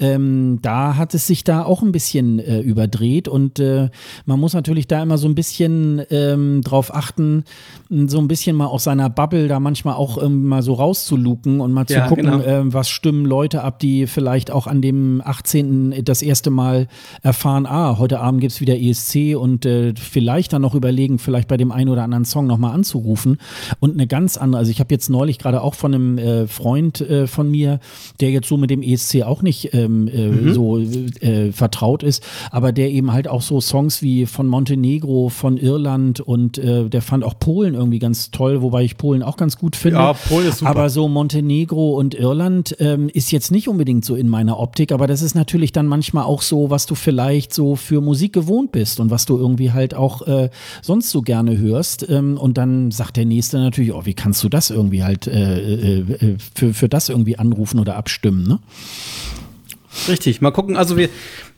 Ähm, da hat es sich da auch ein bisschen äh, überdreht und äh, man muss natürlich da immer so ein bisschen ähm, drauf achten, so ein bisschen mal aus seiner Bubble da manchmal auch ähm, mal so rauszuluken und mal zu ja, gucken, genau. äh, was stimmen Leute ab, die vielleicht auch an dem 18. das erste Mal erfahren, ah, heute Abend gibt es wieder ESC und äh, vielleicht dann noch überlegen, vielleicht bei dem einen oder anderen Song nochmal anzurufen. Und eine ganz andere, also ich habe jetzt neulich gerade auch von einem äh, Freund äh, von mir, der jetzt so mit dem ESC auch nicht ähm, äh, mhm. so äh, vertraut ist, aber der eben halt auch so Songs wie von Montenegro, von Irland und äh, der fand auch Polen irgendwie ganz toll, wobei ich Polen auch ganz gut finde. Ja, Polen ist super. Aber so Montenegro und Irland ähm, ist jetzt nicht unbedingt so in meiner Optik, aber das ist natürlich dann manchmal auch so, was du vielleicht so für Musik gewohnt bist und was du irgendwie halt auch äh, sonst so gerne hörst. Ähm, und dann sagt der Nächste natürlich, oh, wie kannst du das irgendwie halt äh, äh, äh für, für das irgendwie anrufen oder abstimmen, ne? Richtig, mal gucken. Also wir,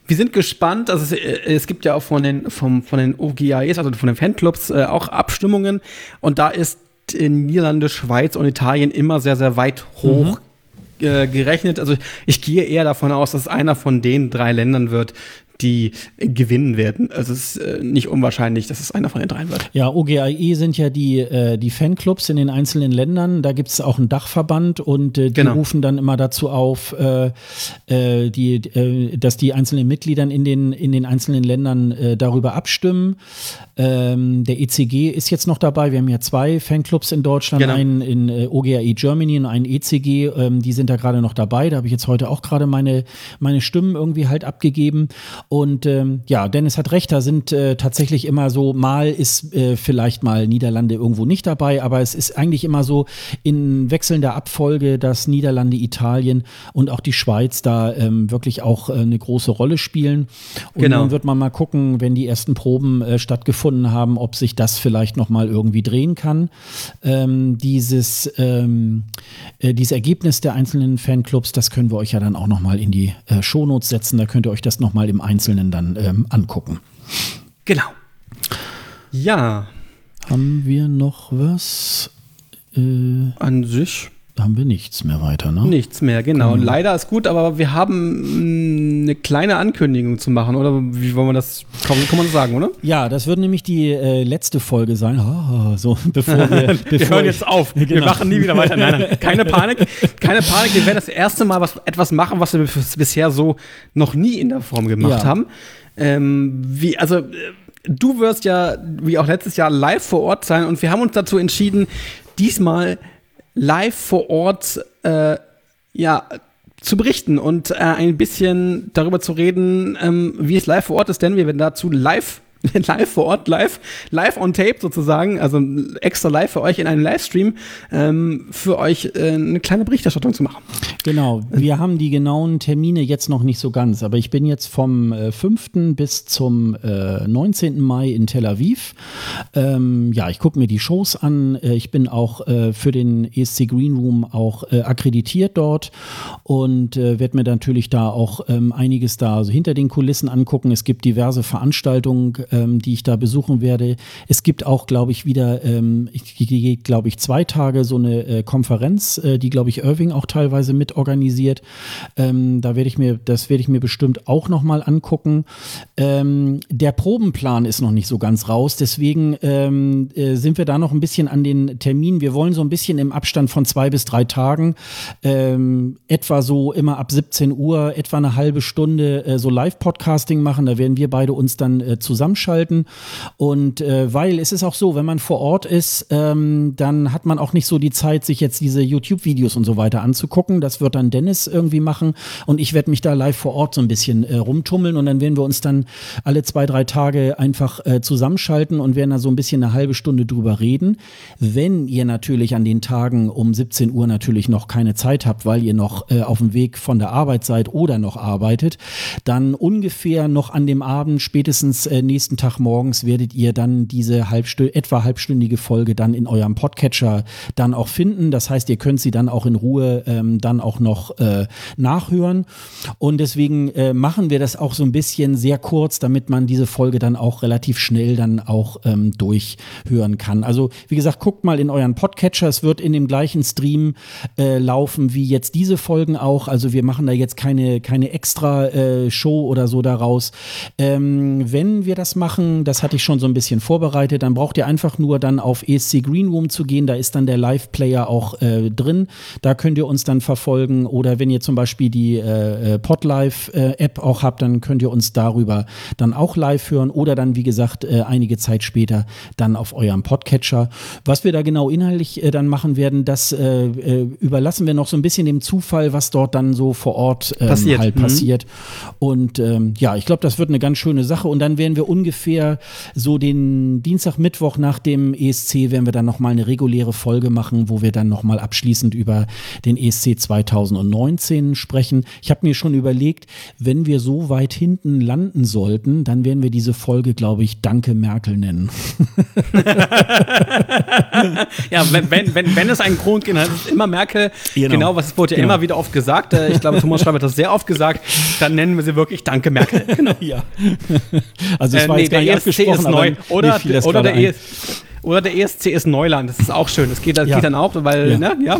wir sind gespannt. Also es, äh, es, gibt ja auch von den, vom, von den OGAEs, also von den Fanclubs, äh, auch Abstimmungen. Und da ist in Niederlande, Schweiz und Italien immer sehr, sehr weit hoch mhm. Äh, gerechnet. Also ich gehe eher davon aus, dass einer von den drei Ländern wird, die gewinnen werden. Also es ist äh, nicht unwahrscheinlich, dass es einer von den dreien wird. Ja, OGAE sind ja die, äh, die Fanclubs in den einzelnen Ländern. Da gibt es auch einen Dachverband und äh, die genau. rufen dann immer dazu auf, äh, die, dass die einzelnen Mitglieder in den, in den einzelnen Ländern darüber abstimmen. Ähm, der ECG ist jetzt noch dabei. Wir haben ja zwei Fanclubs in Deutschland, genau. einen in OGAE Germany und einen ECG. Ähm, die sind da gerade noch dabei. Da habe ich jetzt heute auch gerade meine, meine Stimmen irgendwie halt abgegeben. Und ähm, ja, Dennis hat recht, da sind äh, tatsächlich immer so, mal ist äh, vielleicht mal Niederlande irgendwo nicht dabei, aber es ist eigentlich immer so in wechselnder Abfolge, dass Niederlande, Italien und auch die Schweiz da ähm, wirklich auch äh, eine große Rolle spielen. Und genau. dann wird man mal gucken, wenn die ersten Proben äh, stattgefunden haben, ob sich das vielleicht nochmal irgendwie drehen kann. Ähm, dieses, ähm, äh, dieses Ergebnis der einzelnen Fanclubs, das können wir euch ja dann auch nochmal in die äh, Shownotes setzen. Da könnt ihr euch das nochmal im Einzelnen dann ähm, angucken. Genau. Ja. Haben wir noch was? Äh, An sich haben wir nichts mehr weiter, ne? Nichts mehr, genau. genau. Leider ist gut, aber wir haben mm, eine kleine Ankündigung zu machen, oder wie wollen wir das, kann, kann man das sagen, oder? Ja, das wird nämlich die äh, letzte Folge sein. Oh, so, bevor wir, bevor wir hören jetzt auf. Genau. Wir machen nie wieder weiter. Nein, nein, keine Panik. Keine Panik. Wir werden das erste Mal was, etwas machen, was wir bisher so noch nie in der Form gemacht ja. haben. Ähm, wie, also, äh, du wirst ja, wie auch letztes Jahr, live vor Ort sein und wir haben uns dazu entschieden, diesmal live vor Ort äh, ja, zu berichten und äh, ein bisschen darüber zu reden, ähm, wie es live vor Ort ist, denn wir werden dazu live live vor Ort, live, live on tape sozusagen, also extra live für euch in einem Livestream, ähm, für euch äh, eine kleine Berichterstattung zu machen. Genau, wir haben die genauen Termine jetzt noch nicht so ganz, aber ich bin jetzt vom äh, 5. bis zum äh, 19. Mai in Tel Aviv. Ähm, ja, ich gucke mir die Shows an. Äh, ich bin auch äh, für den ESC Green Room auch äh, akkreditiert dort und äh, werde mir natürlich da auch ähm, einiges da also hinter den Kulissen angucken. Es gibt diverse Veranstaltungen ähm, die ich da besuchen werde. Es gibt auch, glaube ich, wieder, ähm, ich gehe, glaube ich, zwei Tage so eine äh, Konferenz, äh, die, glaube ich, Irving auch teilweise mit organisiert. Ähm, da werde ich mir, das werde ich mir bestimmt auch nochmal angucken. Ähm, der Probenplan ist noch nicht so ganz raus, deswegen ähm, äh, sind wir da noch ein bisschen an den Terminen. Wir wollen so ein bisschen im Abstand von zwei bis drei Tagen, ähm, etwa so immer ab 17 Uhr, etwa eine halbe Stunde äh, so Live-Podcasting machen. Da werden wir beide uns dann äh, zusammen zusammenschalten. Und äh, weil es ist auch so, wenn man vor Ort ist, ähm, dann hat man auch nicht so die Zeit, sich jetzt diese YouTube-Videos und so weiter anzugucken. Das wird dann Dennis irgendwie machen und ich werde mich da live vor Ort so ein bisschen äh, rumtummeln und dann werden wir uns dann alle zwei, drei Tage einfach äh, zusammenschalten und werden da so ein bisschen eine halbe Stunde drüber reden. Wenn ihr natürlich an den Tagen um 17 Uhr natürlich noch keine Zeit habt, weil ihr noch äh, auf dem Weg von der Arbeit seid oder noch arbeitet, dann ungefähr noch an dem Abend spätestens äh, nächsten Tag morgens werdet ihr dann diese halbstü etwa halbstündige Folge dann in eurem Podcatcher dann auch finden. Das heißt, ihr könnt sie dann auch in Ruhe ähm, dann auch noch äh, nachhören. Und deswegen äh, machen wir das auch so ein bisschen sehr kurz, damit man diese Folge dann auch relativ schnell dann auch ähm, durchhören kann. Also wie gesagt, guckt mal in euren Podcatcher. Es wird in dem gleichen Stream äh, laufen wie jetzt diese Folgen auch. Also wir machen da jetzt keine, keine extra äh, Show oder so daraus. Ähm, wenn wir das machen, das hatte ich schon so ein bisschen vorbereitet, dann braucht ihr einfach nur dann auf ESC Green Room zu gehen, da ist dann der Live-Player auch äh, drin, da könnt ihr uns dann verfolgen oder wenn ihr zum Beispiel die äh, äh Podlife-App äh, auch habt, dann könnt ihr uns darüber dann auch live hören oder dann, wie gesagt, äh, einige Zeit später dann auf eurem Podcatcher. Was wir da genau inhaltlich äh, dann machen werden, das äh, überlassen wir noch so ein bisschen dem Zufall, was dort dann so vor Ort ähm, passiert. halt mhm. passiert. Und ähm, ja, ich glaube, das wird eine ganz schöne Sache und dann werden wir ungefähr so den Dienstag, Mittwoch nach dem ESC werden wir dann nochmal eine reguläre Folge machen, wo wir dann nochmal abschließend über den ESC 2019 sprechen. Ich habe mir schon überlegt, wenn wir so weit hinten landen sollten, dann werden wir diese Folge, glaube ich, Danke Merkel nennen. ja, wenn, wenn, wenn, wenn es einen Grund gibt, dann ist es immer Merkel. Genau, genau was wurde ja genau. immer wieder oft gesagt. Äh, ich glaube, Thomas Schreiber hat das sehr oft gesagt. Dann nennen wir sie wirklich Danke Merkel. Genau. ja. Also es äh, war nee, nicht abgesprochen, ist neu. Oder, oder der ESC. Oder der ESC ist Neuland, das ist auch schön. Das geht, das ja. geht dann auch, weil, ja, ne? ja.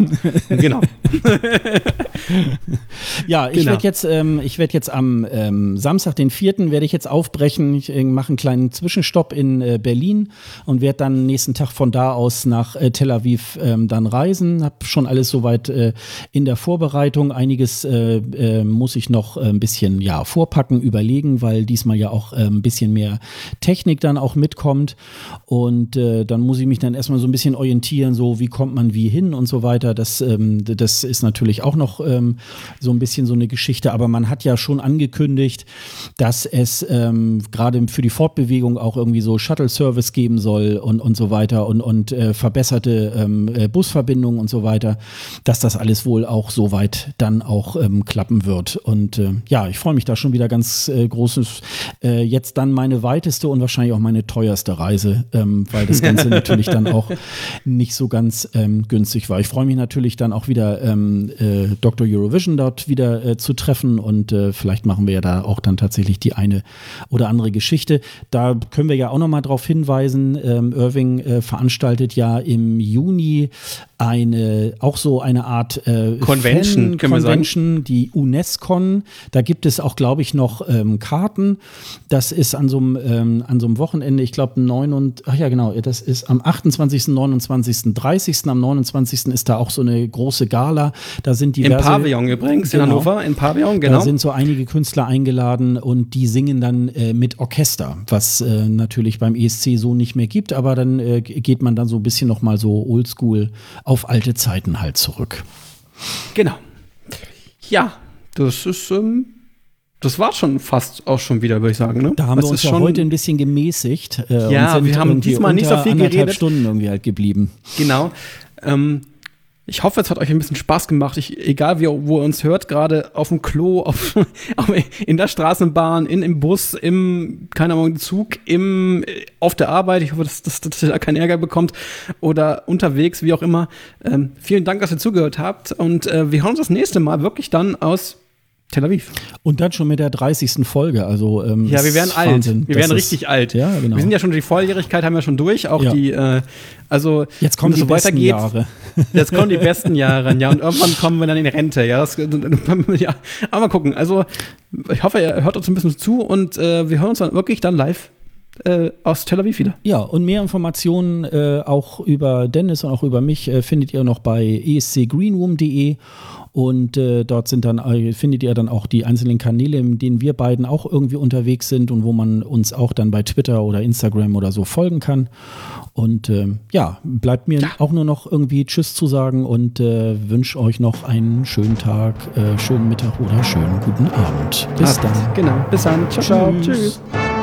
genau. ja, ich genau. werde jetzt, ähm, ich werde jetzt am ähm, Samstag, den 4. werde ich jetzt aufbrechen. Ich äh, mache einen kleinen Zwischenstopp in äh, Berlin und werde dann nächsten Tag von da aus nach äh, Tel Aviv ähm, dann reisen. Habe schon alles soweit äh, in der Vorbereitung. Einiges äh, äh, muss ich noch ein bisschen ja, vorpacken, überlegen, weil diesmal ja auch ein bisschen mehr Technik dann auch mitkommt. Und dann muss ich mich dann erstmal so ein bisschen orientieren, so wie kommt man wie hin und so weiter. Das, ähm, das ist natürlich auch noch ähm, so ein bisschen so eine Geschichte, aber man hat ja schon angekündigt, dass es ähm, gerade für die Fortbewegung auch irgendwie so Shuttle-Service geben soll und, und so weiter und, und äh, verbesserte ähm, äh, Busverbindungen und so weiter, dass das alles wohl auch soweit dann auch ähm, klappen wird. Und äh, ja, ich freue mich da schon wieder ganz äh, großes, äh, jetzt dann meine weiteste und wahrscheinlich auch meine teuerste Reise, ähm, weil das Ganze natürlich dann auch nicht so ganz ähm, günstig war. Ich freue mich natürlich dann auch wieder ähm, äh, Dr. Eurovision dort wieder äh, zu treffen und äh, vielleicht machen wir ja da auch dann tatsächlich die eine oder andere Geschichte. Da können wir ja auch nochmal darauf hinweisen, ähm, Irving äh, veranstaltet ja im Juni eine, auch so eine Art äh, Convention, Fan Convention die UNESCO. Da gibt es auch, glaube ich, noch ähm, Karten. Das ist an so einem, ähm, an so einem Wochenende, ich glaube, 9 und, ach ja, genau, das ist am 28., 29., 30. Am 29. ist da auch so eine große Gala. Da sind diverse. Im Pavillon übrigens, genau, in Hannover, im Pavillon, genau. Da sind so einige Künstler eingeladen und die singen dann äh, mit Orchester, was äh, natürlich beim ESC so nicht mehr gibt, aber dann äh, geht man dann so ein bisschen nochmal so oldschool auf alte Zeiten halt zurück. Genau. Ja, das ist, ähm, das war schon fast auch schon wieder, würde ich sagen. Ne? Da haben das wir uns ja heute ein bisschen gemäßigt. Äh, ja, wir haben diesmal nicht so viel geredet. Stunden irgendwie halt geblieben. Genau. Ähm, ich hoffe, es hat euch ein bisschen Spaß gemacht. Ich, egal, wie, wo ihr uns hört, gerade auf dem Klo, auf, in der Straßenbahn, in, im Bus, im, keine Ahnung, Zug, im, auf der Arbeit. Ich hoffe, dass, dass, dass ihr da keinen Ärger bekommt. Oder unterwegs, wie auch immer. Ähm, vielen Dank, dass ihr zugehört habt. Und äh, wir hören uns das nächste Mal wirklich dann aus Tel Aviv. Und dann schon mit der 30. Folge. Also, ähm, ja, wir werden alt. Wir werden richtig alt. Ja, genau. Wir sind ja schon die Volljährigkeit, haben wir schon durch. Auch Ja. die, äh, also Jetzt kommen die so besten weitergeht, Jahre. Jetzt kommen die besten Jahre. Ja, und irgendwann kommen wir dann in Rente. Ja, das, ja. aber mal gucken. Also, ich hoffe, ihr hört uns ein bisschen zu und äh, wir hören uns dann wirklich dann live äh, aus Tel Aviv wieder. Ja, und mehr Informationen äh, auch über Dennis und auch über mich äh, findet ihr noch bei escgreenroom.de und äh, dort sind dann, äh, findet ihr dann auch die einzelnen Kanäle, in denen wir beiden auch irgendwie unterwegs sind und wo man uns auch dann bei Twitter oder Instagram oder so folgen kann. Und ähm, ja, bleibt mir Ja. auch nur noch irgendwie Tschüss zu sagen und äh, wünsche euch noch einen schönen Tag, äh, schönen Mittag oder schönen guten Abend. Bis dann. Genau. Bis dann. Ciao, ciao. Tschüss. Tschüss.